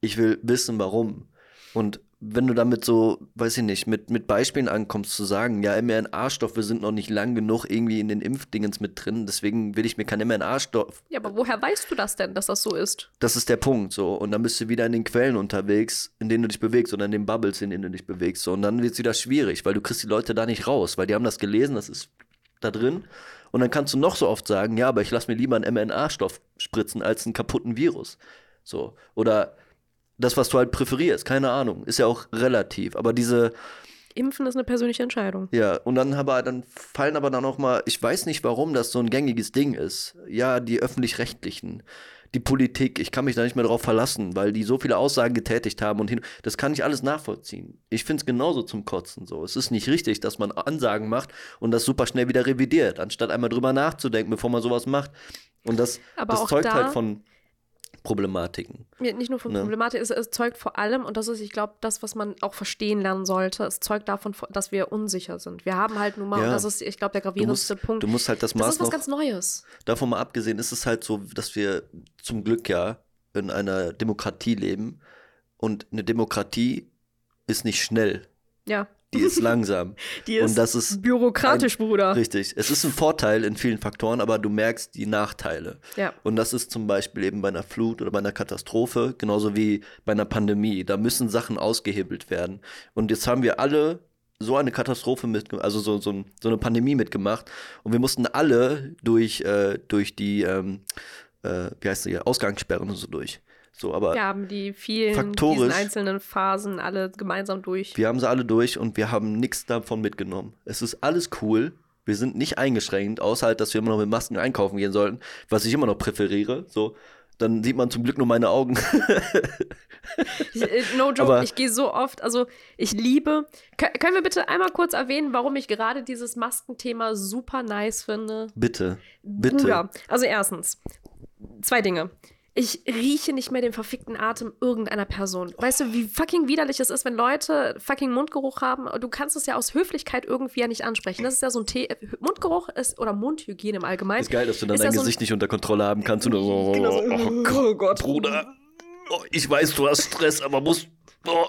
Ich will wissen, warum. Und wenn du damit so, weiß ich nicht, mit, mit Beispielen ankommst, zu sagen, ja, mRNA-Stoffe sind noch nicht lang genug irgendwie in den Impfdingens mit drin, deswegen will ich mir kein mRNA-Stoff Ja, aber woher weißt du das denn, dass das so ist? das ist der Punkt so. Und dann bist du wieder in den Quellen unterwegs, in denen du dich bewegst oder in den Bubbles, in denen du dich bewegst. So. Und dann wird es wieder schwierig, weil du kriegst die Leute da nicht raus, weil die haben das gelesen, das ist da drin. Und dann kannst du noch so oft sagen, ja, aber ich lasse mir lieber einen mRNA-Stoff spritzen als einen kaputten Virus. So. Oder das, was du halt präferierst, keine Ahnung. Ist ja auch relativ. Aber diese, Impfen ist eine persönliche Entscheidung. ja, und dann aber dann fallen aber dann auch mal, ich weiß nicht, warum das so ein gängiges Ding ist. Ja, die öffentlich-rechtlichen, die Politik, ich kann mich da nicht mehr drauf verlassen, weil die so viele Aussagen getätigt haben und hin. Das kann ich alles nachvollziehen. Ich finde es genauso zum Kotzen so. Es ist nicht richtig, dass man Ansagen macht und das super schnell wieder revidiert, anstatt einmal drüber nachzudenken, bevor man sowas macht. Und das, Aber das zeugt da- halt von Problematiken. Ja, Nicht nur von Ne. Problematik, es, es zeugt vor allem, und das ist, ich glaube, das, was man auch verstehen lernen sollte, es zeugt davon, dass wir unsicher sind. Wir haben halt nun mal, Ja. und das ist, ich glaube, der Du musst, gravierendste Punkt. du musst halt das das Maß ist was noch, ganz Neues. davon mal abgesehen, ist es halt so, dass wir zum Glück ja in einer Demokratie leben. Und eine Demokratie ist nicht schnell, Ja. Die ist langsam. Die Und das ist bürokratisch, Bruder. Richtig. Es ist ein Vorteil in vielen Faktoren, aber du merkst die Nachteile. Ja. Und das ist zum Beispiel eben bei einer Flut oder bei einer Katastrophe, genauso wie bei einer Pandemie. Da müssen Sachen ausgehebelt werden. Und jetzt haben wir alle so eine Katastrophe mitgemacht, also so, so, ein, so eine Pandemie mitgemacht. Und wir mussten alle durch, äh, durch die, ähm, äh, wie heißt hier, Ausgangssperren und so durch. So, aber Wir haben die vielen, Faktorisch- diesen einzelnen Phasen alle gemeinsam durch. wir haben sie alle durch und wir haben nichts davon mitgenommen. Es ist alles cool. Wir sind nicht eingeschränkt, außer halt, dass wir immer noch mit Masken einkaufen gehen sollten, was ich immer noch präferiere. So, dann sieht man zum Glück nur meine Augen. Ich, äh, no joke, Aber- ich gehe so oft, also ich liebe. Kö- können wir bitte einmal kurz erwähnen, warum ich gerade dieses Maskenthema super nice finde? Bitte, bitte. Bruder, also erstens, zwei Dinge. Ich rieche nicht mehr den verfickten Atem irgendeiner Person. Weißt du, wie fucking widerlich es ist, wenn Leute fucking Mundgeruch haben? Du kannst es ja aus Höflichkeit irgendwie ja nicht ansprechen. Das ist ja so ein The Mundgeruch ist oder Mundhygiene im Allgemeinen. Ist geil, dass du dann dein ja so Gesicht nicht unter Kontrolle haben kannst. Und so, Genau so, oh, oh Gott. Bruder, oh, ich weiß, du hast Stress, aber musst. Oh.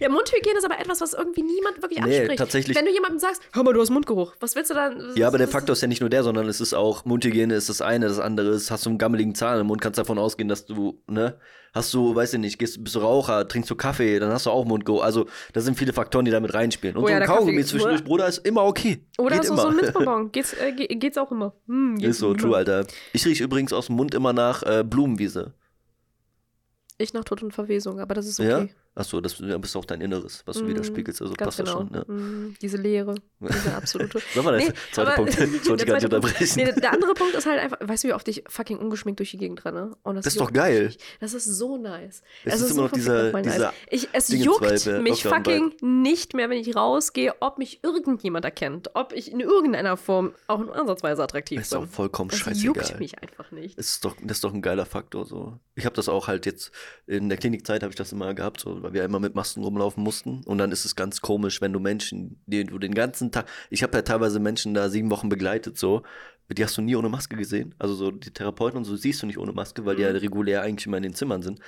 Ja, Mundhygiene ist aber etwas, was irgendwie niemand wirklich Nee, anspricht. tatsächlich- Wenn du jemandem sagst, hör mal, du hast Mundgeruch, was willst du dann? Ja, aber der Faktor ist ja nicht nur der, sondern es ist auch, Mundhygiene ist das eine, das andere ist, hast du einen gammeligen Zahn im Mund, kannst davon ausgehen, dass du, ne, hast du, weiß ich nicht, gehst, bist du Raucher, trinkst du Kaffee, dann hast du auch Mundgeruch. Also, da sind viele Faktoren, die damit reinspielen. Und Oh so ja, ein Kaugummi zwischendurch, Bruder, ist immer okay. Oder Geht so, immer. so ein Minzbonbon. Geht's, äh, ge- geht's auch immer. Hm, geht's ist so, true, Alter. Ich rieche übrigens aus dem Mund immer nach äh, Blumenwiese. Ich nach Tod und Verwesung, aber das ist okay. Ja? Achso, das ja, bist auch dein Inneres, was du Mm, widerspiegelst. Also passt genau. das schon, ne? Mm, Diese Leere, diese absolute. War der Nee, zweite Punkt? Ich wollte gar nicht unterbrechen. Nee, der andere Punkt ist halt einfach, weißt du, wie oft ich fucking ungeschminkt durch die Gegend renne? Und Das ist juckt doch geil. mich. Das ist so nice. Es Es ist immer noch dieser- dieser Ich, es Dingensvibe, juckt mich Lockdown-Vibe. fucking nicht mehr, wenn ich rausgehe, ob mich irgendjemand erkennt. Ob ich in irgendeiner Form auch nur ansatzweise attraktiv Ist doch bin. vollkommen Das scheißegal. juckt mich einfach nicht. Es ist doch, das ist doch ein geiler Faktor. So. Ich habe das auch halt jetzt in der Klinikzeit habe ich das immer gehabt, so, weil wir immer mit Masken rumlaufen mussten. Und dann ist es ganz komisch, wenn du Menschen, die du den ganzen Tag, ich habe ja teilweise Menschen da sieben Wochen begleitet, so, die hast du nie ohne Maske gesehen. Also so die Therapeuten und so siehst du nicht ohne Maske, weil die ja Mhm. regulär eigentlich immer in den Zimmern sind.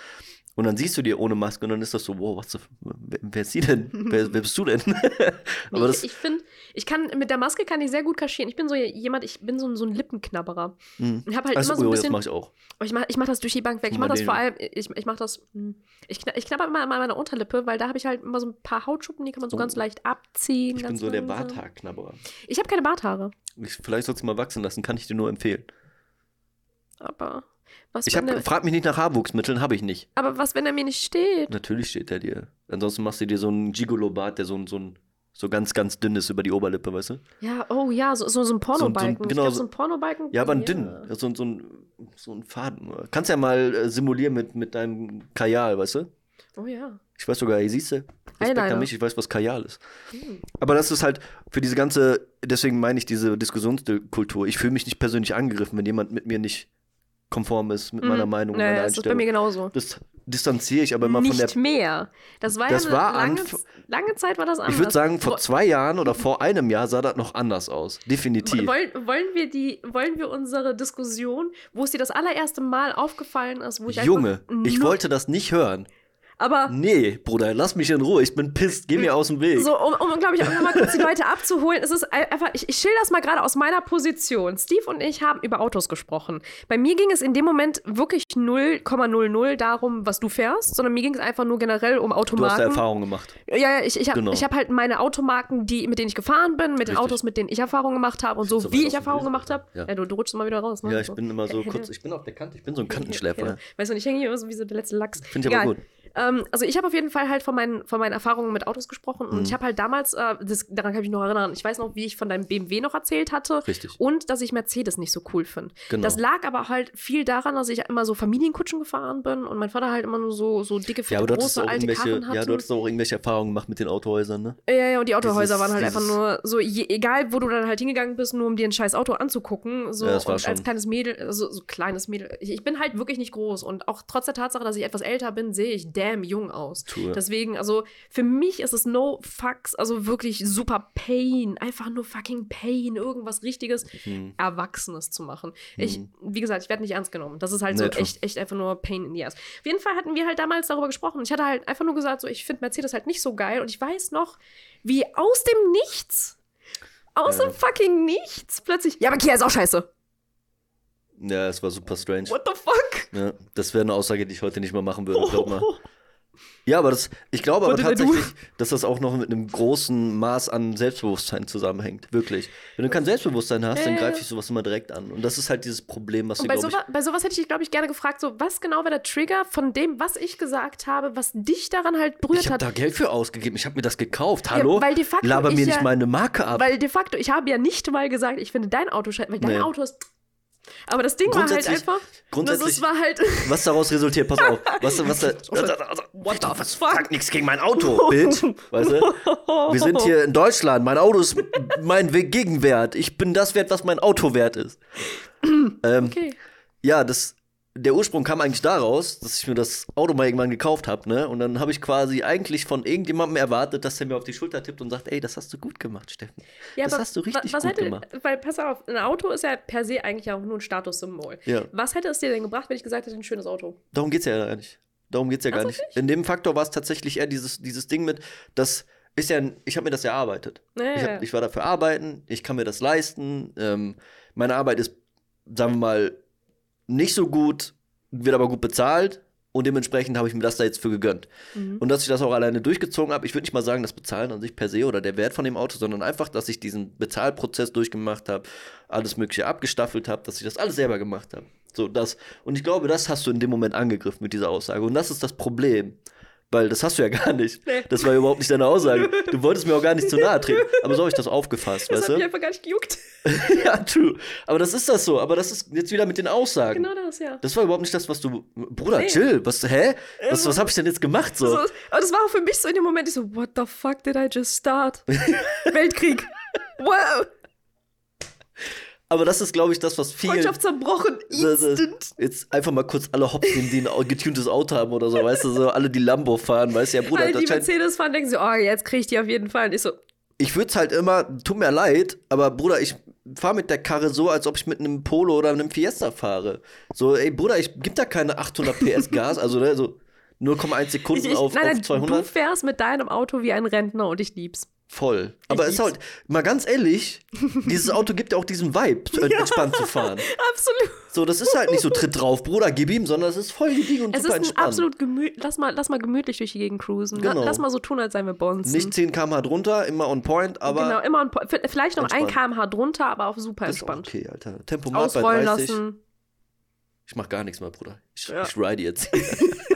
Und dann siehst du die ohne Maske und dann ist das so, wow, was, the- wer, wer ist sie denn? wer, wer bist du denn? Aber ich ich finde, ich kann mit der Maske kann ich sehr gut kaschieren. Ich bin so jemand, ich bin so, ein- so ein Lippenknabberer. mh. Ich habe halt Achso, immer so ein oh, das bisschen. mache ich auch. Aber ich mache ich mach das durch die Bank weg. Ich mache das vor allem, ich, ich mache das, hm, ich, ich knabber immer an meiner Unterlippe, weil da habe ich halt immer so ein paar Hautschuppen, die kann man so Oh. ganz leicht abziehen. Ich bin so der. Barthaarknabberer. Ich habe keine Barthaare, Ich, vielleicht sollst du mal wachsen lassen, kann ich dir nur empfehlen. aber was, Ich hab, er, frag mich nicht nach Haarwuchsmitteln, habe ich nicht. aber was, wenn er mir nicht steht? Natürlich steht er dir. Ansonsten machst du dir so einen Gigolo-Bart, der so, so, ein, so ganz, ganz dünn ist über die Oberlippe, weißt du? Ja, oh ja, so, so, so ein Pornobalken. genau, ich glaub, so- so ein Pornobalken. Ja, aber ein dünn. So, ein- so, ein, so ein Faden. Kannst ja mal äh, simulieren mit, mit deinem Kajal, weißt du? Oh ja. Ich weiß sogar, siehst du? Respekt an mich, ich weiß, was Kajal ist. Hm. Aber das ist halt für diese ganze, deswegen meine ich diese Diskussionskultur. Ich fühle mich nicht persönlich angegriffen, wenn jemand mit mir nicht konform ist, mit meiner Mhm. Meinung, Naja, meiner das ist bei mir genauso. Das distanziere ich aber immer von der nicht mehr. Das war Das ja eine war lange, lange Zeit war das anders. Ich würde sagen, vor zwei Jahren oder vor einem Jahr sah das noch anders aus. Definitiv. Wollen, wollen, wir die, wollen wir unsere Diskussion, wo es dir das allererste Mal aufgefallen ist, wo ich Junge, ich wollte das nicht hören. Aber Nee, Bruder, lass mich in Ruhe. Ich bin pisst. Geh mir aus dem Weg. so, um, um glaube ich, auch mal kurz die Leute abzuholen, es ist ein- einfach, ich, ich schilder das mal gerade aus meiner Position. Steve und ich haben über Autos gesprochen. Bei mir ging es in dem Moment wirklich 0,00 darum, was du fährst, sondern mir ging es einfach nur generell um Du hast da Automarken. Erfahrung gemacht. Ja, ja, ich, ich habe Genau. ich hab halt meine Automarken, die, mit denen ich gefahren bin, mit den Richtig. Autos, mit denen ich Erfahrung gemacht habe und so, so wie ich Erfahrung gemacht habe. Ja. Ja. du, du rutschst immer wieder raus, ne? Ja, ich So. bin immer so Ja, kurz, ja. ich bin auf der Kante, ich bin so ein Kantenschläfer. Ja. Weißt du, ich hänge hier immer so wie so der letzte Lachs. Finde ich aber Egal. gut. Ähm, also ich habe auf jeden Fall halt von meinen, von meinen Erfahrungen mit Autos gesprochen und Mhm. ich habe halt damals, äh, das, daran kann ich mich noch erinnern, ich weiß noch, wie ich von deinem BMW noch erzählt hatte Richtig. und dass ich Mercedes nicht so cool finde. Genau. Das lag aber halt viel daran, dass ich immer so Familienkutschen gefahren bin und mein Vater halt immer nur so, so dicke, fette, ja, aber große, alte Karren hatte. ja, du hattest auch irgendwelche Erfahrungen gemacht mit den Autohäusern, ne? Ja, ja, und die Autohäuser Dieses- waren halt einfach nur so, je, egal wo du dann halt hingegangen bist, nur um dir ein scheiß Auto anzugucken. So Ja, das war und als schon- kleines Mädel, also so kleines Mädel. Ich, ich bin halt wirklich nicht groß und auch trotz der Tatsache, dass ich etwas älter bin, sehe ich damn jung aus. True. Deswegen, also für mich ist es no fucks, also wirklich super Pain. Einfach nur fucking Pain, irgendwas richtiges Mhm. Erwachsenes zu machen. Ich, Mhm. wie gesagt, ich werde nicht ernst genommen. Das ist halt Nee, so true. echt, echt einfach nur Pain in the ass. Auf jeden Fall hatten wir halt damals darüber gesprochen. Ich hatte halt einfach nur gesagt, so, ich finde Mercedes halt nicht so geil. Und ich weiß noch, wie aus dem Nichts, aus dem fucking Nichts, plötzlich, ja, aber Kia ist auch scheiße. Ja, es war super strange. What the fuck? Ja, das wäre eine Aussage, die ich heute nicht mehr machen würde, glaub mal. Ja, aber das, ich glaube aber tatsächlich, dass das auch noch mit einem großen Maß an Selbstbewusstsein zusammenhängt. Wirklich. Wenn du kein Selbstbewusstsein hast, dann Äh. greife ich sowas immer direkt an. Und das ist halt dieses Problem, was Und wir, bei, sowas, bei sowas hätte ich dich, glaube ich, gerne gefragt, so, was genau war der Trigger von dem, was ich gesagt habe, was dich daran halt berührt Ich habe hat? da Geld für ausgegeben. Ich habe mir das gekauft. Hallo? weil de facto Laber mir ja- nicht meine Marke ab. Weil de facto, ich habe ja nicht mal gesagt, ich finde dein Auto scheiße, weil dein Nee. Auto ist. Aber das Ding war halt einfach. grundsätzlich- Das war halt. Was daraus resultiert, pass auf. Was, was, was, What the fuck? sag nichts gegen mein Auto, Bitch. Weißt du? Wir sind hier in Deutschland. Mein Auto ist mein We- Gegenwert. Ich bin das wert, was mein Auto wert ist. ähm, Okay. ja, das, der Ursprung kam eigentlich daraus, dass ich mir das Auto mal irgendwann gekauft habe, ne? Und dann habe ich quasi eigentlich von irgendjemandem erwartet, dass er mir auf die Schulter tippt und sagt, ey, das hast du gut gemacht, Steffen. Ja, das hast du richtig was gut hätte, gemacht. Weil, pass auf, ein Auto ist ja per se eigentlich auch nur ein Statussymbol. Ja. Was hätte es dir denn gebracht, wenn ich gesagt hätte, ein schönes Auto? Darum geht's ja gar nicht. Darum geht's ja gar so, nicht. In dem Faktor war es tatsächlich eher dieses, dieses Ding mit, das ist ja, ein- ich habe mir das erarbeitet. Ja, Ich, hab, ich war dafür arbeiten, ich kann mir das leisten. Ähm, meine Arbeit ist, sagen wir mal, nicht so gut, wird aber gut bezahlt. Und dementsprechend habe ich mir das da jetzt für gegönnt. Mhm. Und dass ich das auch alleine durchgezogen habe, ich würde nicht mal sagen, das Bezahlen an sich per se oder der Wert von dem Auto, sondern einfach, dass ich diesen Bezahlprozess durchgemacht habe, alles Mögliche abgestaffelt habe, dass ich das alles selber gemacht habe. So, das. Und ich glaube, das hast du in dem Moment angegriffen mit dieser Aussage. Und das ist das Problem. Weil das hast du ja gar nicht. Nee. Das war überhaupt nicht deine Aussage. Du wolltest mir auch gar nicht zu nahe treten. Aber so habe ich das aufgefasst, Das weißt hat mich du? einfach gar nicht gejuckt. ja, true. Aber das ist das so. Aber das ist jetzt wieder mit den Aussagen. Genau das, ja. Das war überhaupt nicht das, was du. Bruder, Nee. chill. Was, hä? Was, was habe ich denn jetzt gemacht so? So, aber das war auch für mich so in dem Moment, ich so, what the fuck did I just start? Weltkrieg. Wow. Aber das ist, glaube ich, das, was vielen. Freundschaft zerbrochen. Instant. Jetzt einfach mal kurz alle Hops nehmen, die ein getuntes Auto haben oder so, weißt du, so alle die Lambo fahren, weißt du, ja, Bruder, Alle, die Mercedes fahren, denken so, oh, jetzt kriege ich die auf jeden Fall. Und ich so, ich würde es halt immer, tut mir leid, aber Bruder, ich fahre mit der Karre so, als ob ich mit einem Polo oder einem Fiesta fahre. So, ey, Bruder, ich gib da keine 800 PS Gas, also ne, so 0,1 Sekunden ich, ich, auf, nein, nein, auf 200. du fährst mit deinem Auto wie ein Rentner und ich lieb's. Voll. Aber es ist halt, mal ganz ehrlich, dieses Auto gibt ja auch diesen Vibe, äh, entspannt zu fahren. Absolut. So, das ist halt nicht so tritt drauf, Bruder, gib ihm, sondern es ist voll gediegen und Es ist super ein entspannt. absolut gemütlich. Lass mal, lass mal gemütlich durch die Gegend cruisen. Genau. Lass mal so tun, als seien wir Bonzen. Nicht 10 km/h drunter, immer on point, aber genau, immer ein, Po- v- vielleicht noch ein Entspannt. kmh drunter, aber auch super ist entspannt. okay, Alter. Tempomat bei Ausrollen 30. lassen. Ich mach gar nichts mehr, Bruder. Ich, Ja. ich ride jetzt.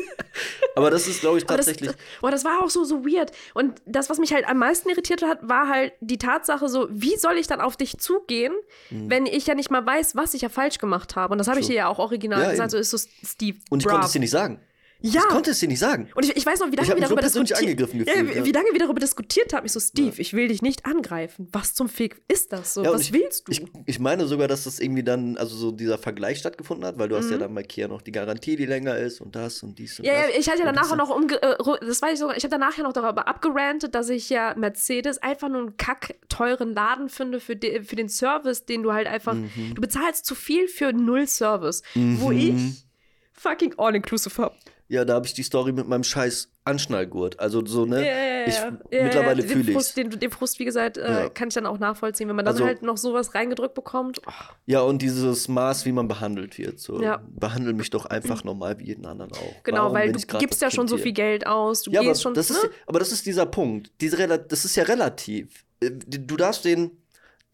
aber das ist, glaube ich, Aber das, tatsächlich. boah, das war auch so, so weird. Und das, was mich halt am meisten irritiert hat, war halt die Tatsache so, wie soll ich dann auf dich zugehen, wenn ich ja nicht mal weiß, was ich ja falsch gemacht habe. Und das habe ich dir ja auch original Ja, gesagt. So eben. ist so Steve. und ich brav. konnte es dir nicht sagen. Ja. Ich konnte es dir nicht sagen. Und ich, ich weiß noch, wie lange wir so darüber persönlich diskutiert angegriffen ja, gefühlt, wie, ja. wie lange wir darüber diskutiert haben. Ich so, Steve, ich will dich nicht angreifen. Was zum Fick ist das so? Ja, Was ich, willst du? Ich, ich meine sogar, dass das irgendwie dann, also so dieser Vergleich stattgefunden hat, weil du hast Mhm. ja dann bei Kia noch die Garantie, die länger ist und das und dies und ja, ja, das. ich hatte ja danach das auch noch umge äh, das weiß ich sogar, ich habe danach ja noch darüber abgerantet, dass ich ja Mercedes einfach nur einen kack teuren Laden finde für, de für den Service, den du halt einfach, Mhm. du bezahlst zu viel für null Service, wo ich fucking all-inclusive habe. Ja, da habe ich die Story mit meinem scheiß Anschnallgurt. Also so, ne? Ja, ja, ja, ich, ja. Mittlerweile ja, fühle den ich den, den Frust, wie gesagt, äh, kann ich dann auch nachvollziehen, wenn man dann Also- halt noch sowas reingedrückt bekommt. Oh, Ja, und dieses Maß, wie man behandelt wird. So. Ja. Behandel mich doch einfach normal wie jeden anderen auch. genau, Warum weil du gibst ja schon so viel Geld aus, du Ja, aber gehst schon, das, ist, ne? aber das ist dieser Punkt. Diese, das ist ja relativ. Äh, Du darfst den,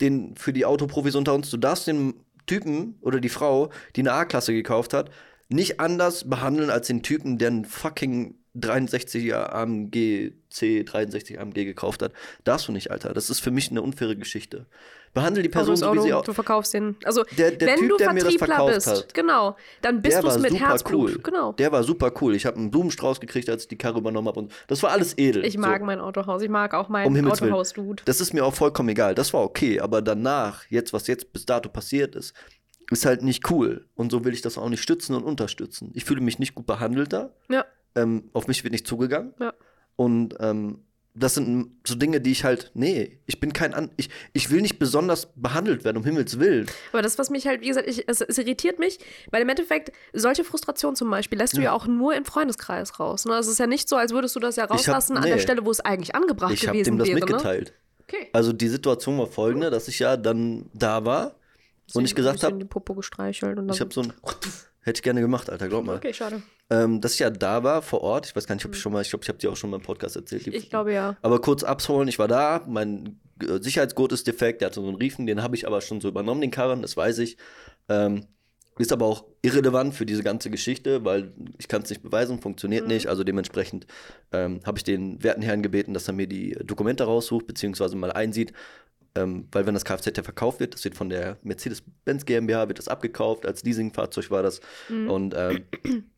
den, für die Autoprofis unter uns, du darfst den Typen oder die Frau, die eine A-Klasse gekauft hat, nicht anders behandeln als den Typen, der einen fucking 63er AMG C63 AMG gekauft hat. Darfst du nicht, Alter. Das ist für mich eine unfaire Geschichte. Behandle die Person so, wie sie auch. du verkaufst den. Also, Der- der wenn Typ, du der mir das Vertriebler bist, hat, genau, dann bist du es war mit super Herzblut. cool. Genau. Der war super cool. Ich habe einen Blumenstrauß gekriegt, als ich die Karre übernommen habe. Und das war alles edel. Ich mag so. mein Autohaus. Ich mag auch Um mein Willen. Autohaus-Dude. Das ist mir auch vollkommen egal. Das war okay. Aber danach, jetzt, was jetzt bis dato passiert ist, ist halt nicht cool. Und so will ich das auch nicht stützen und unterstützen. Ich fühle mich nicht gut behandelt da. Ja. Ähm, auf mich wird nicht zugegangen. Ja. Und ähm, das sind so Dinge, die ich halt, nee, ich bin kein, An ich, ich will nicht besonders behandelt werden, um Himmels Willen. Aber das, was mich halt, wie gesagt, ich, es, es irritiert mich, weil im Endeffekt, solche Frustration zum Beispiel lässt du ja, auch nur im Freundeskreis raus. Ne? Es ist ja nicht so, als würdest du das ja Ich hab- rauslassen an der nee. Stelle, wo es eigentlich angebracht ich habe gewesen dem das wäre. mitgeteilt. Ne? Okay. Also die Situation war folgende, dass ich ja dann da war und ich gesagt habe. ich habe so ein, hätte ich gerne gemacht, Alter, glaub mal. Okay, schade. Ähm, dass ich ja da war vor Ort, ich weiß gar nicht, ob ich schon mal, ich glaube, ich habe dir auch schon mal im Podcast erzählt. die- Ich glaube ja. Aber kurz abholen, ich war da, mein äh, Sicherheitsgurt ist defekt, der hatte so einen Riefen, den habe ich aber schon so übernommen, den Karren, das weiß ich. Ähm, ist aber auch irrelevant für diese ganze Geschichte, weil ich kann es nicht beweisen, funktioniert nicht. Also dementsprechend ähm, habe ich den werten Herrn gebeten, dass er mir die Dokumente raussucht, beziehungsweise mal einsieht. Ähm, weil wenn das Kfz ja verkauft wird, das wird von der Mercedes-Benz GmbH, wird das abgekauft, als Leasingfahrzeug war das. Und ähm,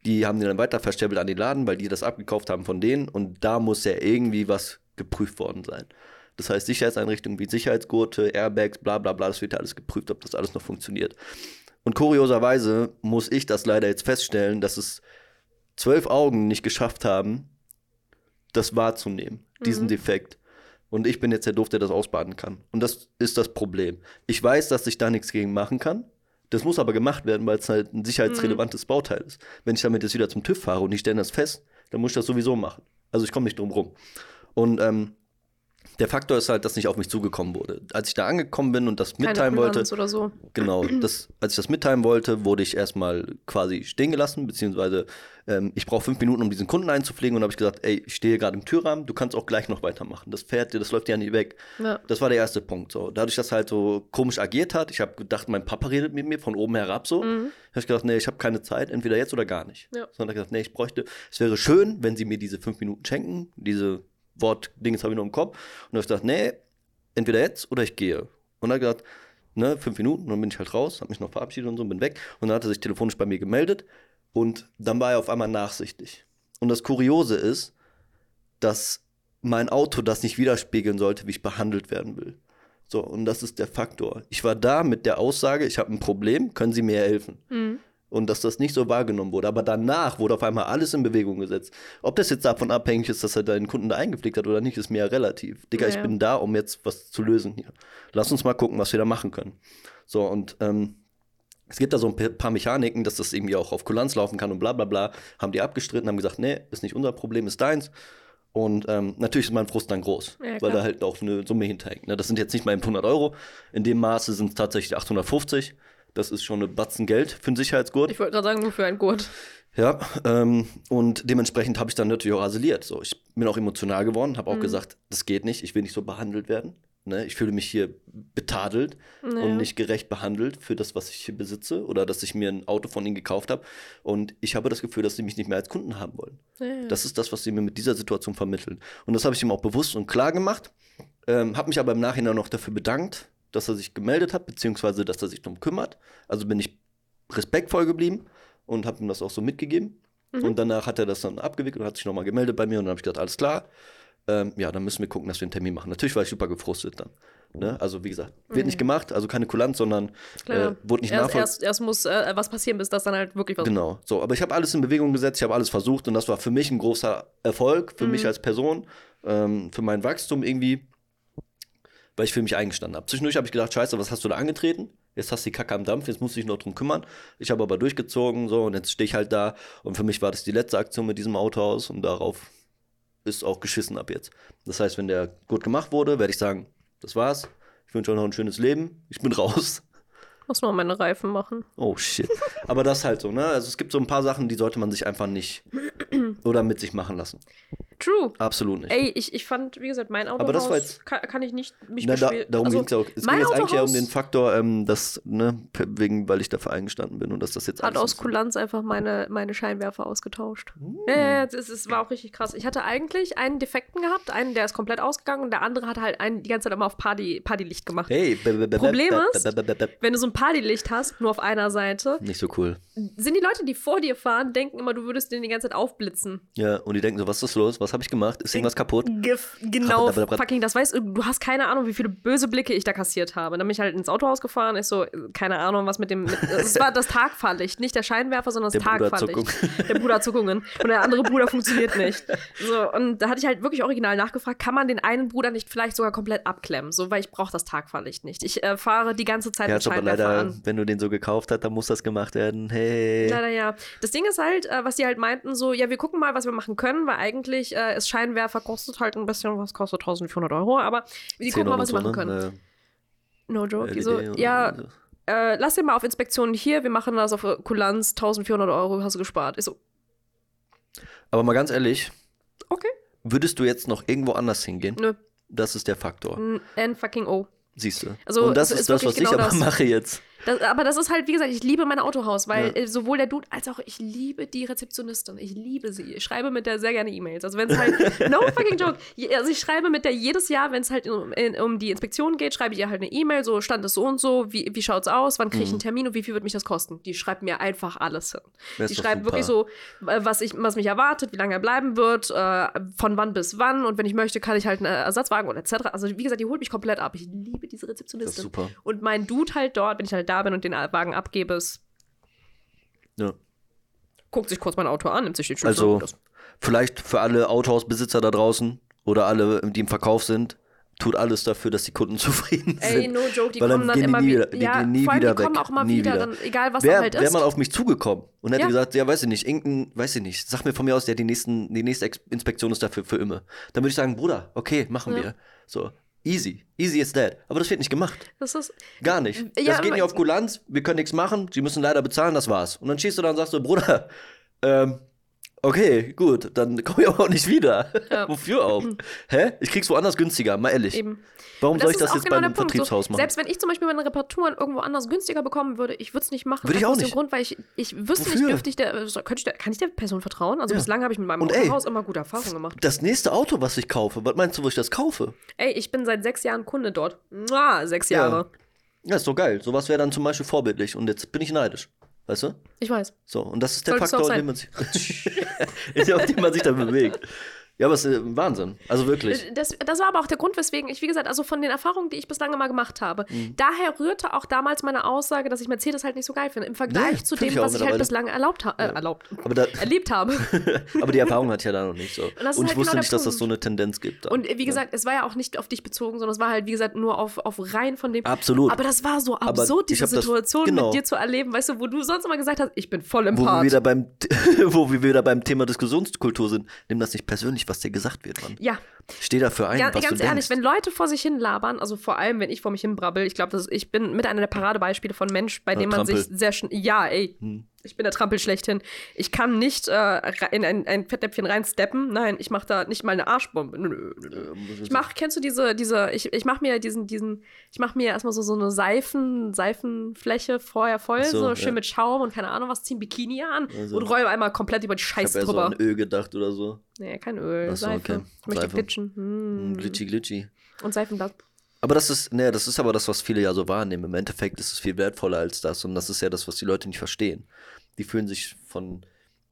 die haben den dann weiter verstäbelt an den Laden, weil die das abgekauft haben von denen. Und da muss ja irgendwie was geprüft worden sein. Das heißt, Sicherheitseinrichtungen wie Sicherheitsgurte, Airbags, bla bla bla, das wird ja alles geprüft, ob das alles noch funktioniert. Und kurioserweise muss ich das leider jetzt feststellen, dass es zwölf Augen nicht geschafft haben, das wahrzunehmen, diesen Defekt. Und ich bin jetzt der Doof, der das ausbaden kann. Und das ist das Problem. Ich weiß, dass ich da nichts gegen machen kann. Das muss aber gemacht werden, weil es halt ein sicherheitsrelevantes Bauteil ist. Wenn ich damit jetzt wieder zum TÜV fahre und die stellen das fest, dann muss ich das sowieso machen. Also ich komme nicht drum rum. Und ähm, der Faktor ist halt, dass nicht auf mich zugekommen wurde. Als ich da angekommen bin und das mitteilen wollte, oder so. Genau, das, als ich das mitteilen wollte, wurde ich erstmal quasi stehen gelassen, beziehungsweise ähm, ich brauche fünf Minuten, um diesen Kunden einzupflegen und habe ich gesagt, ey, ich stehe gerade im Türrahmen, du kannst auch gleich noch weitermachen. Das fährt dir, das läuft ja nicht weg. Ja. Das war der erste Punkt. So. Dadurch, dass halt so komisch agiert hat, ich habe gedacht, mein Papa redet mit mir von oben herab so, habe ich gedacht, nee, ich habe keine Zeit, entweder jetzt oder gar nicht. Mhm. Ja. Sondern gesagt, nee, ich bräuchte, es wäre schön, wenn sie mir diese fünf Minuten schenken, diese Wortdings habe ich noch im Kopf. Und dann habe ich gesagt, nee, entweder jetzt oder ich gehe. Und dann hat er gesagt, ne, fünf Minuten, dann bin ich halt raus, habe mich noch verabschiedet und so, bin weg. Und dann hat er sich telefonisch bei mir gemeldet und dann war er auf einmal nachsichtig. Und das Kuriose ist, dass mein Auto das nicht widerspiegeln sollte, wie ich behandelt werden will. So, und das ist der Faktor. Ich war da mit der Aussage, ich habe ein Problem, können Sie mir helfen? Mhm. Und dass das nicht so wahrgenommen wurde. Aber danach wurde auf einmal alles in Bewegung gesetzt. Ob das jetzt davon abhängig ist, dass er deinen Kunden da eingepflegt hat oder nicht, ist mir ja relativ. Digga, Ja, ich bin da, um jetzt was zu lösen hier. Lass uns mal gucken, was wir da machen können. So, und ähm, es gibt da so ein pa- paar Mechaniken, dass das irgendwie auch auf Kulanz laufen kann und bla bla bla. Haben die abgestritten, haben gesagt, nee, ist nicht unser Problem, ist deins. Und ähm, natürlich ist mein Frust dann groß, Ja, weil da halt auch eine Summe hinterhängt. Ne? Das sind jetzt nicht mal eben 100 Euro. In dem Maße sind es tatsächlich 850. Das ist schon eine Batzen Geld für einen Sicherheitsgurt. Ich wollte gerade sagen, nur für ein Gurt. Ja, ähm, und dementsprechend habe ich dann natürlich auch raseliert. So, ich bin auch emotional geworden, Mhm. habe auch gesagt, das geht nicht, ich will nicht so behandelt werden. Ne? Ich fühle mich hier betadelt Ja. und nicht gerecht behandelt für das, was ich hier besitze oder dass ich mir ein Auto von ihnen gekauft habe. Und ich habe das Gefühl, dass sie mich nicht mehr als Kunden haben wollen. Ja, ja. Das ist das, was sie mir mit dieser Situation vermitteln. Und das habe ich ihm auch bewusst und klar gemacht. Ähm, habe mich aber im Nachhinein noch dafür bedankt, dass er sich gemeldet hat, beziehungsweise dass er sich darum kümmert. Also bin ich respektvoll geblieben und habe ihm das auch so mitgegeben. Und danach hat er das dann abgewickelt und hat sich nochmal gemeldet bei mir und dann habe ich gesagt, alles klar. Ähm, ja, dann müssen wir gucken, dass wir einen Termin machen. Natürlich war ich super gefrustet dann. Ne? Also wie gesagt, wird nicht gemacht, also keine Kulanz, sondern äh, wurde nicht nachvollzogen. erst, erst muss äh, was passieren, bis das dann halt wirklich was. Genau, so, aber ich habe alles in Bewegung gesetzt, ich habe alles versucht und das war für mich ein großer Erfolg, für mich als Person, ähm, für mein Wachstum irgendwie, weil ich für mich eingestanden habe. Zwischendurch habe ich gedacht, scheiße, was hast du da angetreten? Jetzt hast du die Kacke am Dampf, jetzt musst du dich noch drum kümmern. Ich habe aber durchgezogen so und jetzt stehe ich halt da und für mich war das die letzte Aktion mit diesem Autohaus und darauf ist auch geschissen ab jetzt. Das heißt, wenn der gut gemacht wurde, werde ich sagen, das war's. Ich wünsche euch noch ein schönes Leben. Ich bin raus. Muss noch meine Reifen machen. Oh shit. Aber das halt so, ne? Also es gibt so ein paar Sachen, die sollte man sich einfach nicht oder mit sich machen lassen. True. Absolut nicht. Ey, ich, ich fand, wie gesagt, mein Autohaus Aber das war jetzt- kann, kann ich nicht mich Na, da, darum also, ging es auch. Es ging jetzt eigentlich ja um Autohaus- den Faktor, ähm, dass, ne, wegen, weil ich dafür eingestanden bin und dass das jetzt hat aus Kulanz einfach meine, meine Scheinwerfer ausgetauscht. Hm. Ja, das, das war auch richtig krass. Ich hatte eigentlich einen defekten gehabt, einen, der ist komplett ausgegangen und der andere hat halt einen die ganze Zeit immer auf Party, Partylicht gemacht. Hey, Problem ist- Wenn du so ein Partylicht hast, nur auf einer Seite, nicht so cool. sind die Leute, die vor dir fahren, denken immer, du würdest den die ganze Zeit aufblitzen. Ja, und die denken so, was ist los? Was habe ich gemacht? Ist irgendwas kaputt? Gef genau, fucking, das weißt du, du hast keine Ahnung, wie viele böse Blicke ich da kassiert habe. Dann bin ich halt ins Autohaus gefahren, ich so, keine Ahnung, was mit dem, mit, es war das Tagfahrlicht, nicht der Scheinwerfer, sondern das Der Bruder Tagfahrlicht. Der Bruder Zuckungen. Und der andere Bruder funktioniert nicht. So, und da hatte ich halt wirklich original nachgefragt, kann man den einen Bruder nicht vielleicht sogar komplett abklemmen? So, weil ich brauche das Tagfahrlicht nicht. Ich äh, fahre die ganze Zeit Ja, mit ist aber Scheinwerfer leider, an. wenn du den so gekauft hast, dann muss das gemacht werden. Hey. Leider ja. Das Ding ist halt, äh, was die halt meinten, so, ja, wir gucken mal, was wir machen können, weil eigentlich äh, ist Scheinwerfer kostet halt ein bisschen, was kostet 1400 Euro, aber die 10 gucken mal, was sie machen so, können. ne? No joke. Äh, Die so, LED und ja, so. äh, lass den mal auf Inspektion hier, wir machen das auf äh, Kulanz, 1400 Euro hast du gespart. Ich so, Aber mal ganz ehrlich, okay, würdest du jetzt noch irgendwo anders hingehen? nö, Das ist der Faktor. N- fucking O. Siehst du. Also, und das ist ist das, was wirklich ich genau aber das. mache jetzt. Das, aber das ist halt, wie gesagt, ich liebe mein Autohaus, weil Ja. äh, sowohl der Dude als auch ich liebe die Rezeptionistin. Ich liebe sie. Ich schreibe mit der sehr gerne E-Mails. Also wenn es halt, no fucking joke. Also ich schreibe mit der jedes Jahr, wenn es halt um, in, um die Inspektion geht, schreibe ich ihr halt eine E-Mail, so stand es so und so, wie, wie schaut's aus, wann kriege ich einen Termin und wie viel wird mich das kosten? Die schreibt mir einfach alles hin. Mhm. Das Die schreibt super. wirklich so, äh, was, ich, was mich erwartet, wie lange er bleiben wird, äh, von wann bis wann und wenn ich möchte, kann ich halt einen Ersatzwagen oder etc. Also wie gesagt, die holt mich komplett ab. Ich liebe diese Das ist Rezeptionistin. super. Und mein Dude halt dort, wenn ich halt da bin und den Wagen abgebe, ist, Ja. guckt sich kurz mein Auto an, nimmt sich den Schlüssel Also, vielleicht für alle Autohausbesitzer da draußen oder alle, die im Verkauf sind, tut alles dafür, dass die Kunden zufrieden Ey, sind. no joke, die Weil dann kommen dann gehen immer nie wieder. die ja, gehen nie allem, wieder die kommen weg. auch Nie wieder, wieder. Dann, egal was Wer dann halt wär ist. mal auf mich zugekommen und hätte Ja. gesagt, ja, weiß ich nicht, irgendein, weiß ich nicht, sag mir von mir aus, der die, nächsten, die nächste Inspektion ist dafür für immer. Dann würde ich sagen, Bruder, okay, machen Ja. wir. So, easy. Easy is that. Aber das wird nicht gemacht. das ist, Gar nicht. Ja, das geht nicht auf Kulanz, wir können nichts machen, sie müssen leider bezahlen, das war's. Und dann schießt du da und sagst so, Bruder, ähm, okay, gut, dann komme ich aber auch nicht wieder. Ja. Wofür auch? Hä? Ich krieg's woanders günstiger, mal ehrlich. eben. Warum soll ich das jetzt genau bei einem. Vertriebshaus So, machen? Selbst wenn ich zum Beispiel meine Reparaturen irgendwo anders günstiger bekommen würde, ich würde es nicht machen. Würde ich auch aus dem nicht. Grund, weil ich, ich wüsste Wofür? nicht, dürfte ich der, könnte ich der, kann ich der Person vertrauen? Also Ja. bislang habe ich mit meinem Und ey, Autohaus immer gute Erfahrungen gemacht. Das nächste Auto, was ich kaufe, was meinst du, wo ich das kaufe? Ey, ich bin seit sechs Jahren Kunde dort. Mua, sechs Jahre. Ja, ist doch geil. Sowas wäre dann zum Beispiel vorbildlich. Und jetzt bin ich neidisch. Weißt du? Ich weiß. So, und das ist der Solltest du Faktor, in dem man sich, auf dem man sich dann bewegt. Ja, aber es ist äh, Wahnsinn. Also wirklich. Das, das war aber auch der Grund, weswegen ich, wie gesagt, also von den Erfahrungen, die ich bislang immer gemacht habe, Mhm. daher rührte auch damals meine Aussage, dass ich Mercedes halt nicht so geil finde. Im Vergleich Nee, zu dem, ich was ich halt bislang erlaubt, ha äh, erlaubt Aber, da, erlebt habe. aber die Erfahrung hatte ich ja da noch nicht so. Und, das ist ich halt wusste genau nicht, dass das so eine Tendenz gibt. dann. Und äh, wie gesagt, es war ja auch nicht auf dich bezogen, sondern es war halt, wie gesagt, nur auf, auf rein von dem. Absolut. Aber das war so absurd, diese hab das- Situation genau. mit dir zu erleben, weißt du, wo du sonst immer gesagt hast, ich bin voll im wo wir, Part. wieder beim, wo wir wieder beim Thema Diskussionskultur sind, nimm das nicht persönlich, was dir gesagt wird, Mann. Ja, Steh dafür ein, Ganz, was ganz du ehrlich, denkst. wenn Leute vor sich hin labern, also vor allem, wenn ich vor mich hin brabbel, ich glaube, ich bin mit einer der Paradebeispiele von Mensch, bei Ja, dem man Trampel. sich sehr schnell. Ja, ey. Hm. Ich bin der Trampel schlechthin. Ich kann nicht äh, in ein, ein Fettnäpfchen reinsteppen. Nein, ich mache da nicht mal eine Arschbombe. Nö, nö, nö. Ich mach, kennst du diese, diese, ich, ich mach mir diesen, diesen, ich mach mir erstmal so, so eine Seifen, Seifenfläche vorher voll, so, so, ja. schön mit Schaum und keine Ahnung was, zieh ein Bikini an Also. und räume einmal komplett über die ich Scheiße habe ja so drüber. an Öl gedacht oder so. nee, kein Öl, Ach so, Seife. okay. Ich möchte Seife. glitschen. Hm. Glitchy, glitchy. Und Seifenblatt. Aber das ist, ne, das ist aber das, was viele ja so wahrnehmen. Im Endeffekt ist es viel wertvoller als das. Und das ist ja das, was die Leute nicht verstehen. Die fühlen sich von,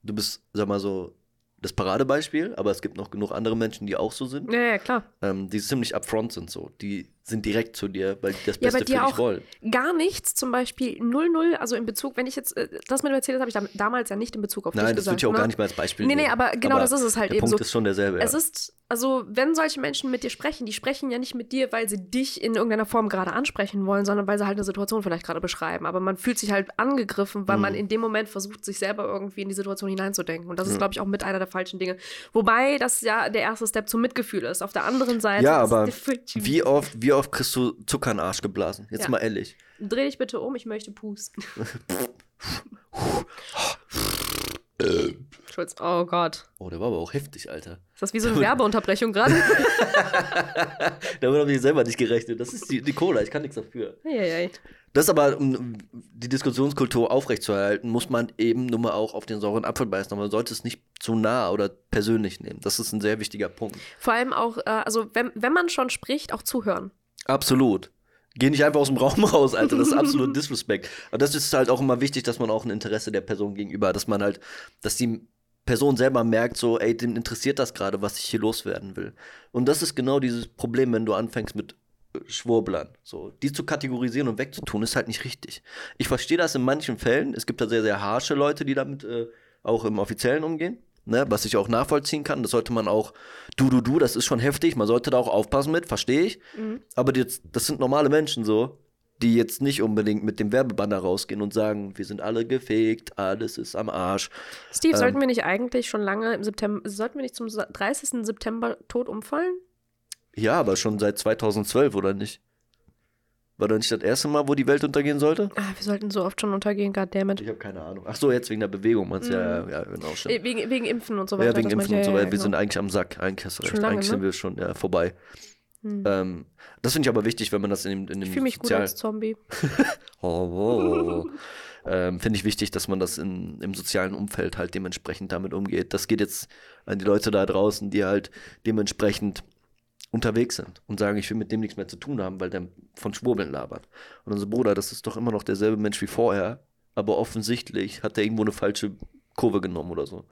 du bist, sag mal so, das Paradebeispiel, aber es gibt noch genug andere Menschen, die auch so sind, Ja, ja, klar. ähm, die ziemlich upfront sind so. Die sind direkt zu dir, weil die das Ja, Beste dir für dich auch. wollen. Gar nichts, zum Beispiel 0-0, also in Bezug, wenn ich jetzt, äh, das mit Mercedes habe ich dam damals ja nicht in Bezug auf dich Nein, das würde ich auch ne? gar nicht mehr als Beispiel Nee, nee, aber genau das ist es halt der eben Punkt so. ist schon derselbe. Es ja. ist, also, wenn solche Menschen mit dir sprechen, die sprechen ja nicht mit dir, weil sie dich in irgendeiner Form gerade ansprechen wollen, sondern weil sie halt eine Situation vielleicht gerade beschreiben. Aber man fühlt sich halt angegriffen, weil Mhm. man in dem Moment versucht, sich selber irgendwie in die Situation hineinzudenken. Und das ist, glaube ich, auch mit einer der falschen Dinge. Wobei das ja der erste Step zum Mitgefühl ist. Auf der anderen Seite ja, aber wie oft, wie oft kriegst du Zucker in den Arsch geblasen? Jetzt Ja. mal ehrlich. Dreh dich bitte um, ich möchte pusten. Schulz, oh Gott. Oh, der war aber auch heftig, Alter. Ist das wie so eine Werbeunterbrechung gerade? Damit habe ich selber nicht gerechnet. Das ist die, die Cola, ich kann nichts dafür. Eieiei. Das aber, um die Diskussionskultur aufrechtzuerhalten, muss man eben nun mal auch auf den sauren Apfel beißen. Aber man sollte es nicht zu nah oder persönlich nehmen. Das ist ein sehr wichtiger Punkt. Vor allem auch, äh, also wenn, wenn man schon spricht, auch zuhören. Absolut. Geh nicht einfach aus dem Raum raus, Alter. Das ist absolut Disrespect. Aber das ist halt auch immer wichtig, dass man auch ein Interesse der Person gegenüber hat. Dass man halt, dass die Person selber merkt, so, ey, dem interessiert das gerade, was ich hier loswerden will. Und das ist genau dieses Problem, wenn du anfängst mit äh, Schwurblern. So, die zu kategorisieren und wegzutun, ist halt nicht richtig. Ich verstehe das in manchen Fällen. Es gibt da sehr, sehr harsche Leute, die damit äh, auch im Offiziellen umgehen. Ne, was ich auch nachvollziehen kann, das sollte man auch, du, du, du, das ist schon heftig, man sollte da auch aufpassen mit, verstehe ich. Mhm. Aber die, das sind normale Menschen so, die jetzt nicht unbedingt mit dem Werbebanner rausgehen und sagen, wir sind alle gefegt, alles ist am Arsch. Steve, Ähm. sollten wir nicht eigentlich schon lange im September, sollten wir nicht zum 30. September tot umfallen? Ja, aber schon seit 2012, oder nicht? War doch nicht das erste Mal, wo die Welt untergehen sollte? Ah, wir sollten so oft schon untergehen, goddammit. Ich habe keine Ahnung. Ach so, jetzt wegen der Bewegung, meinst du? Ja, ja, genau, stimmt. Äh, Wegen, wegen Impfen und so weiter. Ja, wegen das Impfen und so weiter. ja, Wir genau. sind eigentlich am Sack. Eigentlich hast du recht. Schon lange, eigentlich sind ne? wir schon ja, vorbei. Hm. Ähm, das finde ich aber wichtig, wenn man das in dem, in dem Ich fühle mich gut als Zombie. Oh, oh. ähm, Finde ich wichtig, dass man das in, im sozialen Umfeld halt dementsprechend damit umgeht. Das geht jetzt an die Leute da draußen, die halt dementsprechend unterwegs sind und sagen, ich will mit dem nichts mehr zu tun haben, weil der von Schwurbeln labert. Und unser Bruder, das ist doch immer noch derselbe Mensch wie vorher, aber offensichtlich hat er irgendwo eine falsche Kurve genommen oder so.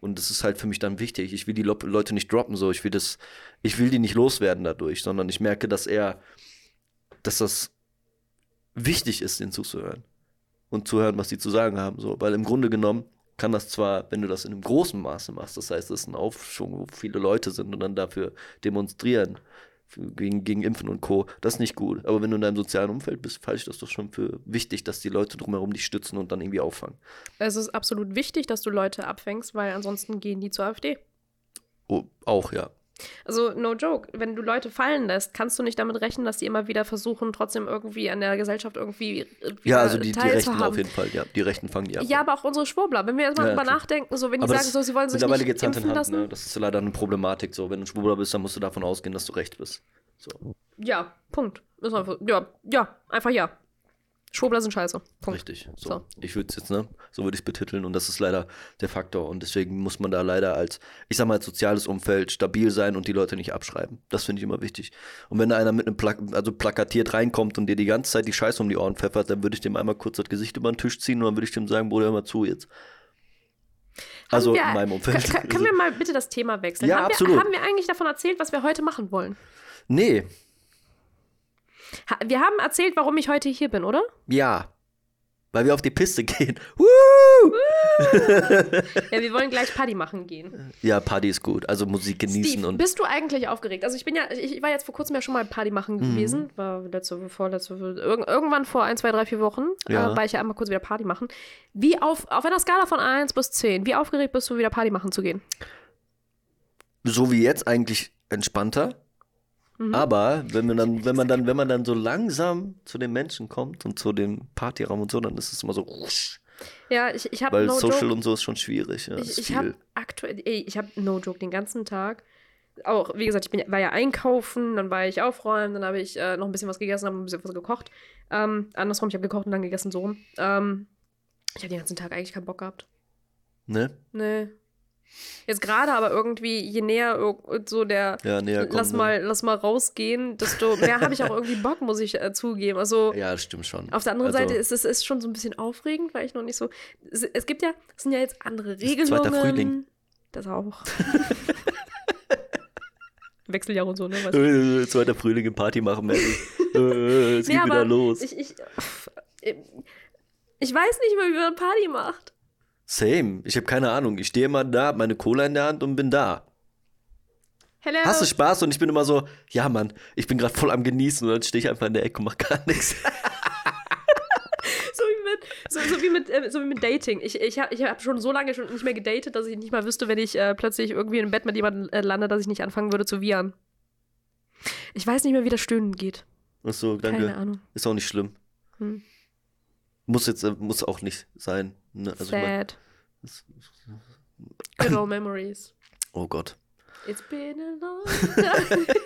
Und das ist halt für mich dann wichtig. Ich will die Leute nicht droppen, so. Ich will das, ich will die nicht loswerden dadurch, sondern ich merke, dass er, dass das wichtig ist, denen zuzuhören. Und zu hören, was die zu sagen haben. So. Weil im Grunde genommen kann das zwar, wenn du das in einem großen Maße machst, das heißt, es ist ein Aufschwung, wo viele Leute sind und dann dafür demonstrieren, gegen, gegen Impfen und Co., das ist nicht gut. Aber wenn du in deinem sozialen Umfeld bist, halte ich das doch schon für wichtig, dass die Leute drumherum dich stützen und dann irgendwie auffangen. Es ist absolut wichtig, dass du Leute abfängst, weil ansonsten gehen die zur AfD. Oh, auch, ja. Also, no joke, wenn du Leute fallen lässt, kannst du nicht damit rechnen, dass die immer wieder versuchen, trotzdem irgendwie an der Gesellschaft irgendwie äh, Ja, also die, die Rechten auf jeden Fall, ja. Die Rechten fangen die ab. Ja, aber auch unsere Schwurbler. Wenn wir jetzt mal Ja, drüber klar. nachdenken, so wenn die Aber sagen, so, sie wollen sich Mittlerweile nicht in impfen Hand, lassen. ne? Das ist leider eine Problematik. So, wenn du Schwurbler bist, dann musst du davon ausgehen, dass du recht bist. So. Ja, Punkt. Ist einfach, ja, ja, einfach ja. Schwurbler sind scheiße. Punkt. Richtig. So. So. Ich würde es jetzt, ne? So würde ich es betiteln und das ist leider der Faktor. Und deswegen muss man da leider als, ich sag mal, als soziales Umfeld stabil sein und die Leute nicht abschreiben. Das finde ich immer wichtig. Und wenn da einer mit einem Plak also plakatiert reinkommt und dir die ganze Zeit die Scheiße um die Ohren pfeffert, dann würde ich dem einmal kurz das Gesicht über den Tisch ziehen und dann würde ich dem sagen, Bruder, hör mal zu jetzt. Also wir, in meinem Umfeld. Können wir mal bitte das Thema wechseln? Ja, haben, absolut. Wir, haben wir eigentlich davon erzählt, was wir heute machen wollen? nee, wir haben erzählt, warum ich heute hier bin, oder? ja. Weil wir auf die Piste gehen. Woo! Ja, wir wollen gleich Party machen gehen. Ja, Party ist gut. Also Musik genießen Steve, und. bist du eigentlich aufgeregt? Also ich bin ja, ich, war jetzt vor kurzem ja schon mal Party machen Mhm. gewesen. War letzte, vorletzte, irg irgendwann vor ein, zwei, drei, vier Wochen Ja. äh, war ich ja einmal kurz wieder Party machen. Wie auf, auf einer Skala von 1 bis 10, wie aufgeregt bist du, wieder Party machen zu gehen? so wie jetzt eigentlich entspannter. Mhm. Aber wenn man dann, wenn man dann, wenn man dann so langsam zu den Menschen kommt und zu dem Partyraum und so, dann ist es immer so, wusch, Ja, ich, ich habe weil no Social joke, und so ist schon schwierig. Ja, ich, ich habe aktuell, ey, ich habe no joke den ganzen Tag. Auch, wie gesagt, ich bin, war ja einkaufen, dann war ich aufräumen, dann habe ich äh, noch ein bisschen was gegessen, habe ein bisschen was gekocht. Ähm, andersrum, ich habe gekocht und dann gegessen, so. rum. Ähm, ich habe den ganzen Tag eigentlich keinen Bock gehabt. ne? Nee. Jetzt gerade aber irgendwie, je näher so der Ja, näher kommen. lass ne? mal, lass mal rausgehen, desto mehr habe ich auch irgendwie Bock, muss ich äh, zugeben. Also Ja, das stimmt schon. auf der anderen also, Seite ist es ist schon so ein bisschen aufregend, weil ich noch nicht so. Es, es gibt ja, es sind ja jetzt andere Regelungen. zweiter Frühling. Das auch. Wechseljahr und so, ne? Weißt du? Äh, Zweiter Frühling im Party machen, äh, es Nee, geht wieder aber los. Ich, ich, ich weiß nicht mehr, wie man Party macht. Same. Ich habe keine Ahnung. Ich stehe immer da, hab meine Cola in der Hand und bin da. Hello. Hast du Spaß? Und ich bin immer so, ja, Mann, ich bin gerade voll am Genießen und dann stehe ich einfach in der Ecke und mach gar nichts. So wie mit, so, so wie mit, äh, so wie mit Dating. Ich, ich habe ich hab schon so lange schon nicht mehr gedatet, dass ich nicht mal wüsste, wenn ich äh, plötzlich irgendwie im Bett mit jemandem äh, lande, dass ich nicht anfangen würde zu wiehern. Ich weiß nicht mehr, wie das Stöhnen geht. Ach so, danke. Keine Ahnung. Ist auch nicht schlimm. Hm. Muss jetzt, äh, muss auch nicht sein. Ne? Also Sad. Good old memories. Oh Gott. It's been a long time.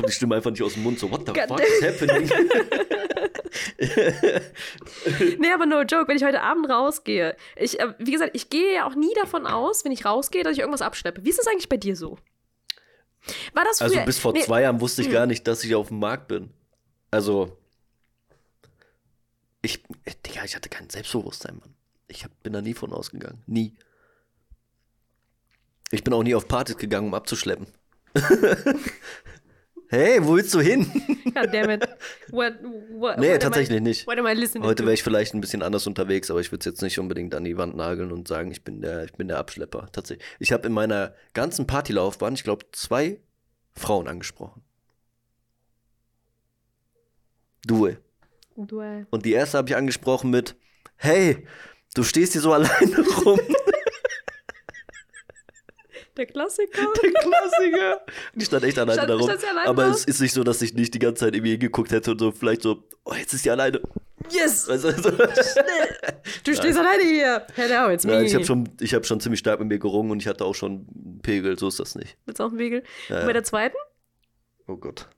kommt die Stimme einfach nicht aus dem Mund, so, what the God fuck is happening? nee, aber no joke, wenn ich heute Abend rausgehe. Ich, äh, wie gesagt, ich gehe ja auch nie davon aus, wenn ich rausgehe, dass ich irgendwas abschleppe. Wie ist das eigentlich bei dir so? War das früher? Also bis vor nee, zwei Jahren wusste ich gar nicht, dass ich auf dem Markt bin. Also, ich, äh, Digga, ich hatte kein Selbstbewusstsein, Mann. Ich hab, bin da nie von ausgegangen. Nie. Ich bin auch nie auf Partys gegangen, um abzuschleppen. hey, wo willst du hin? God damn it. What, what, Nee, what tatsächlich I, nicht. Heute wäre ich vielleicht ein bisschen anders unterwegs, aber ich würde es jetzt nicht unbedingt an die Wand nageln und sagen, ich bin der, ich bin der Abschlepper. Tatsächlich. Ich habe in meiner ganzen Partylaufbahn, ich glaube, zwei Frauen angesprochen. Du. Ey. Du, äh, Und die erste habe ich angesprochen mit, hey, du stehst hier so alleine rum. der Klassiker. Der Klassiker. Die stand echt alleine Stand- da rum. stand sie alleine Aber da? es ist nicht so, dass ich nicht die ganze Zeit irgendwie hingeguckt hätte und so vielleicht so, oh, jetzt ist die alleine. Yes! Weißt du, so. Du stehst alleine hier. Hello, it's me. Nein, ich habe schon, ich hab schon ziemlich stark mit mir gerungen und ich hatte auch schon einen Pegel, so ist das nicht. Willst du auch einen Wegel? Ja, Und bei der zweiten? Oh Gott.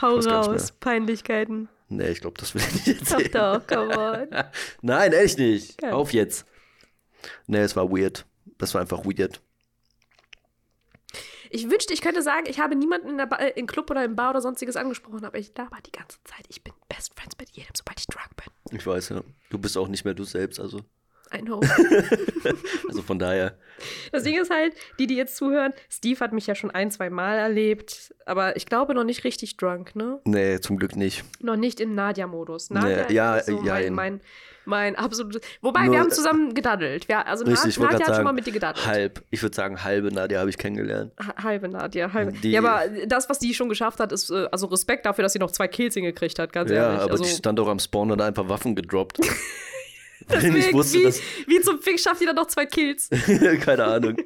Hau raus. Peinlichkeiten. Nee, ich glaube, das will ich nicht Doch, erzählen. doch, come on. Nein, ehrlich nicht. Geil. Auf jetzt. Nee, es war weird. Das war einfach weird. Ich wünschte, ich könnte sagen, ich habe niemanden in der ba äh, im Club oder im Bar oder sonstiges angesprochen, aber ich laber die ganze Zeit. Ich bin Best Friends mit jedem, sobald ich drunk bin. Ich weiß, ja. Du bist auch nicht mehr du selbst, also. I know. Also von daher. Das Ding ist halt, die, die jetzt zuhören, Steve hat mich ja schon ein, zwei Mal erlebt, aber ich glaube noch nicht richtig drunk, ne? Nee, zum Glück nicht. Noch nicht im Nadja-Modus. Nee, Nadja ja, ist so ja, mein, in- mein, mein absolutes. Wobei, Nur, wir haben zusammen gedaddelt. Wir, also Richtig, ich Nad- wollte Nadja gerade hat schon mal mit dir gedaddelt. halb. Ich würde sagen, halbe Nadia habe ich kennengelernt. Ha- Halbe Nadja, halbe. Die- ja, aber das, was die schon geschafft hat, ist, äh, also Respekt dafür, dass sie noch zwei Kills hingekriegt hat, ganz Ja, ehrlich. aber also, die stand auch am Spawn und hat einfach Waffen gedroppt. Weil ich deswegen, wusste, wie, dass. wie zum Fick schafft die dann noch zwei Kills? Keine Ahnung.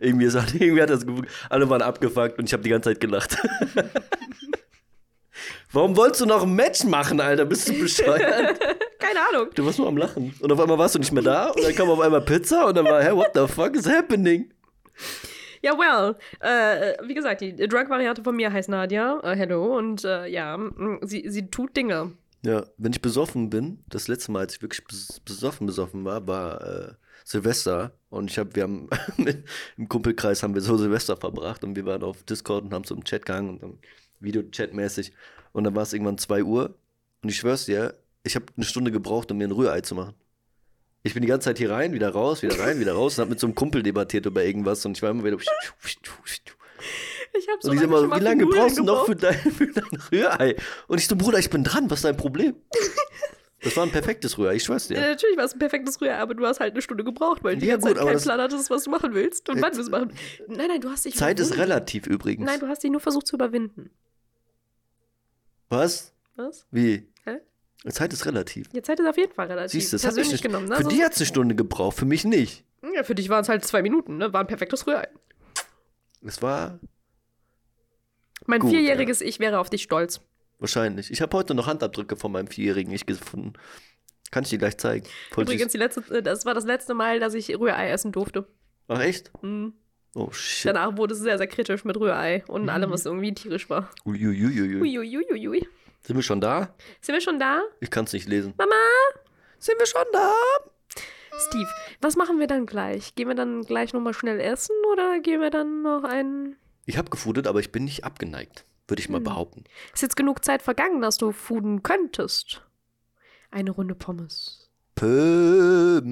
Irgendwie, ist, irgendwie hat das. Alle waren abgefuckt und ich habe die ganze Zeit gelacht. Warum wolltest du noch ein Match machen, Alter? Bist du bescheuert? Keine Ahnung. Du warst nur am Lachen. Und auf einmal warst du nicht mehr da und dann kam auf einmal Pizza und dann war, hä, what the fuck is happening? Ja, well, äh, wie gesagt, die Drunk-Variante von mir heißt Nadja. Äh, hello. Und äh, ja, m, sie, sie tut Dinge. Ja, wenn ich besoffen bin, das letzte Mal, als ich wirklich bes besoffen besoffen war, war äh, Silvester und ich habe, wir haben im Kumpelkreis haben wir so Silvester verbracht und wir waren auf Discord und haben so im Chat gehangen und dann Videochat-mäßig und dann war es irgendwann 2 Uhr und ich schwör's dir, ich habe eine Stunde gebraucht, um mir ein Rührei zu machen. Ich bin die ganze Zeit hier rein, wieder raus, wieder rein, wieder raus und habe mit so einem Kumpel debattiert über irgendwas und ich war immer wieder. Ich habe so Und die lange immer, wie lange Figuren brauchst du noch für dein, für dein Rührei? Und ich so, Bruder, ich bin dran, was ist dein Problem? Das war ein perfektes Rührei, ich schwör's dir. Ja, natürlich war es ein perfektes Rührei, aber du hast halt eine Stunde gebraucht, weil du die Ja, ganze gut, keinen Plan hattest, was du machen willst und Äh, wann du es machen Nein, nein, du hast dich Zeit ist relativ übrigens. Nein, du hast dich nur versucht zu überwinden. Was? Was? Wie? Hä? Zeit ist relativ. Die Zeit ist auf jeden Fall relativ Siehst du, das mich persönlich nicht, genommen. Ne? Für Sonst- die hat es eine Stunde gebraucht, für mich nicht. ja, für dich waren es halt zwei Minuten, ne? War ein perfektes Rührei. Es war Mein Gut, vierjähriges Ich wäre auf dich stolz. wahrscheinlich. Ich habe heute noch Handabdrücke von meinem vierjährigen Ich gefunden. Kann ich dir gleich zeigen. Voll Übrigens, die letzte, äh, das war das letzte Mal, dass ich Rührei essen durfte. Ach echt? Mhm. Oh shit. Danach wurde es sehr, sehr kritisch mit Rührei und allem, was irgendwie tierisch war. Uiuiuiui. Uiuiuiui. Sind wir schon da? Sind wir schon da? Ich kann es nicht lesen. Mama? Sind wir schon da? Steve, was machen wir dann gleich? Gehen wir dann gleich nochmal schnell essen oder gehen wir dann noch ein. Ich habe gefudet, aber ich bin nicht abgeneigt, würde ich mal Hm. behaupten. Ist jetzt genug Zeit vergangen, dass du fooden könntest? Eine Runde Pommes. Pommes.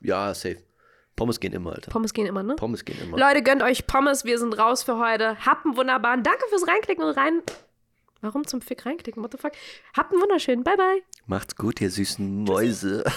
Ja, safe. Pommes gehen immer, Alter. Pommes gehen immer, ne? Pommes gehen immer. Leute, gönnt euch Pommes. Wir sind raus für heute. Habt einen wunderbaren. Danke fürs Reinklicken und rein. Warum zum Fick reinklicken? What the fuck? Habt einen wunderschönen. Bye, bye. Macht's gut, ihr süßen Mäuse.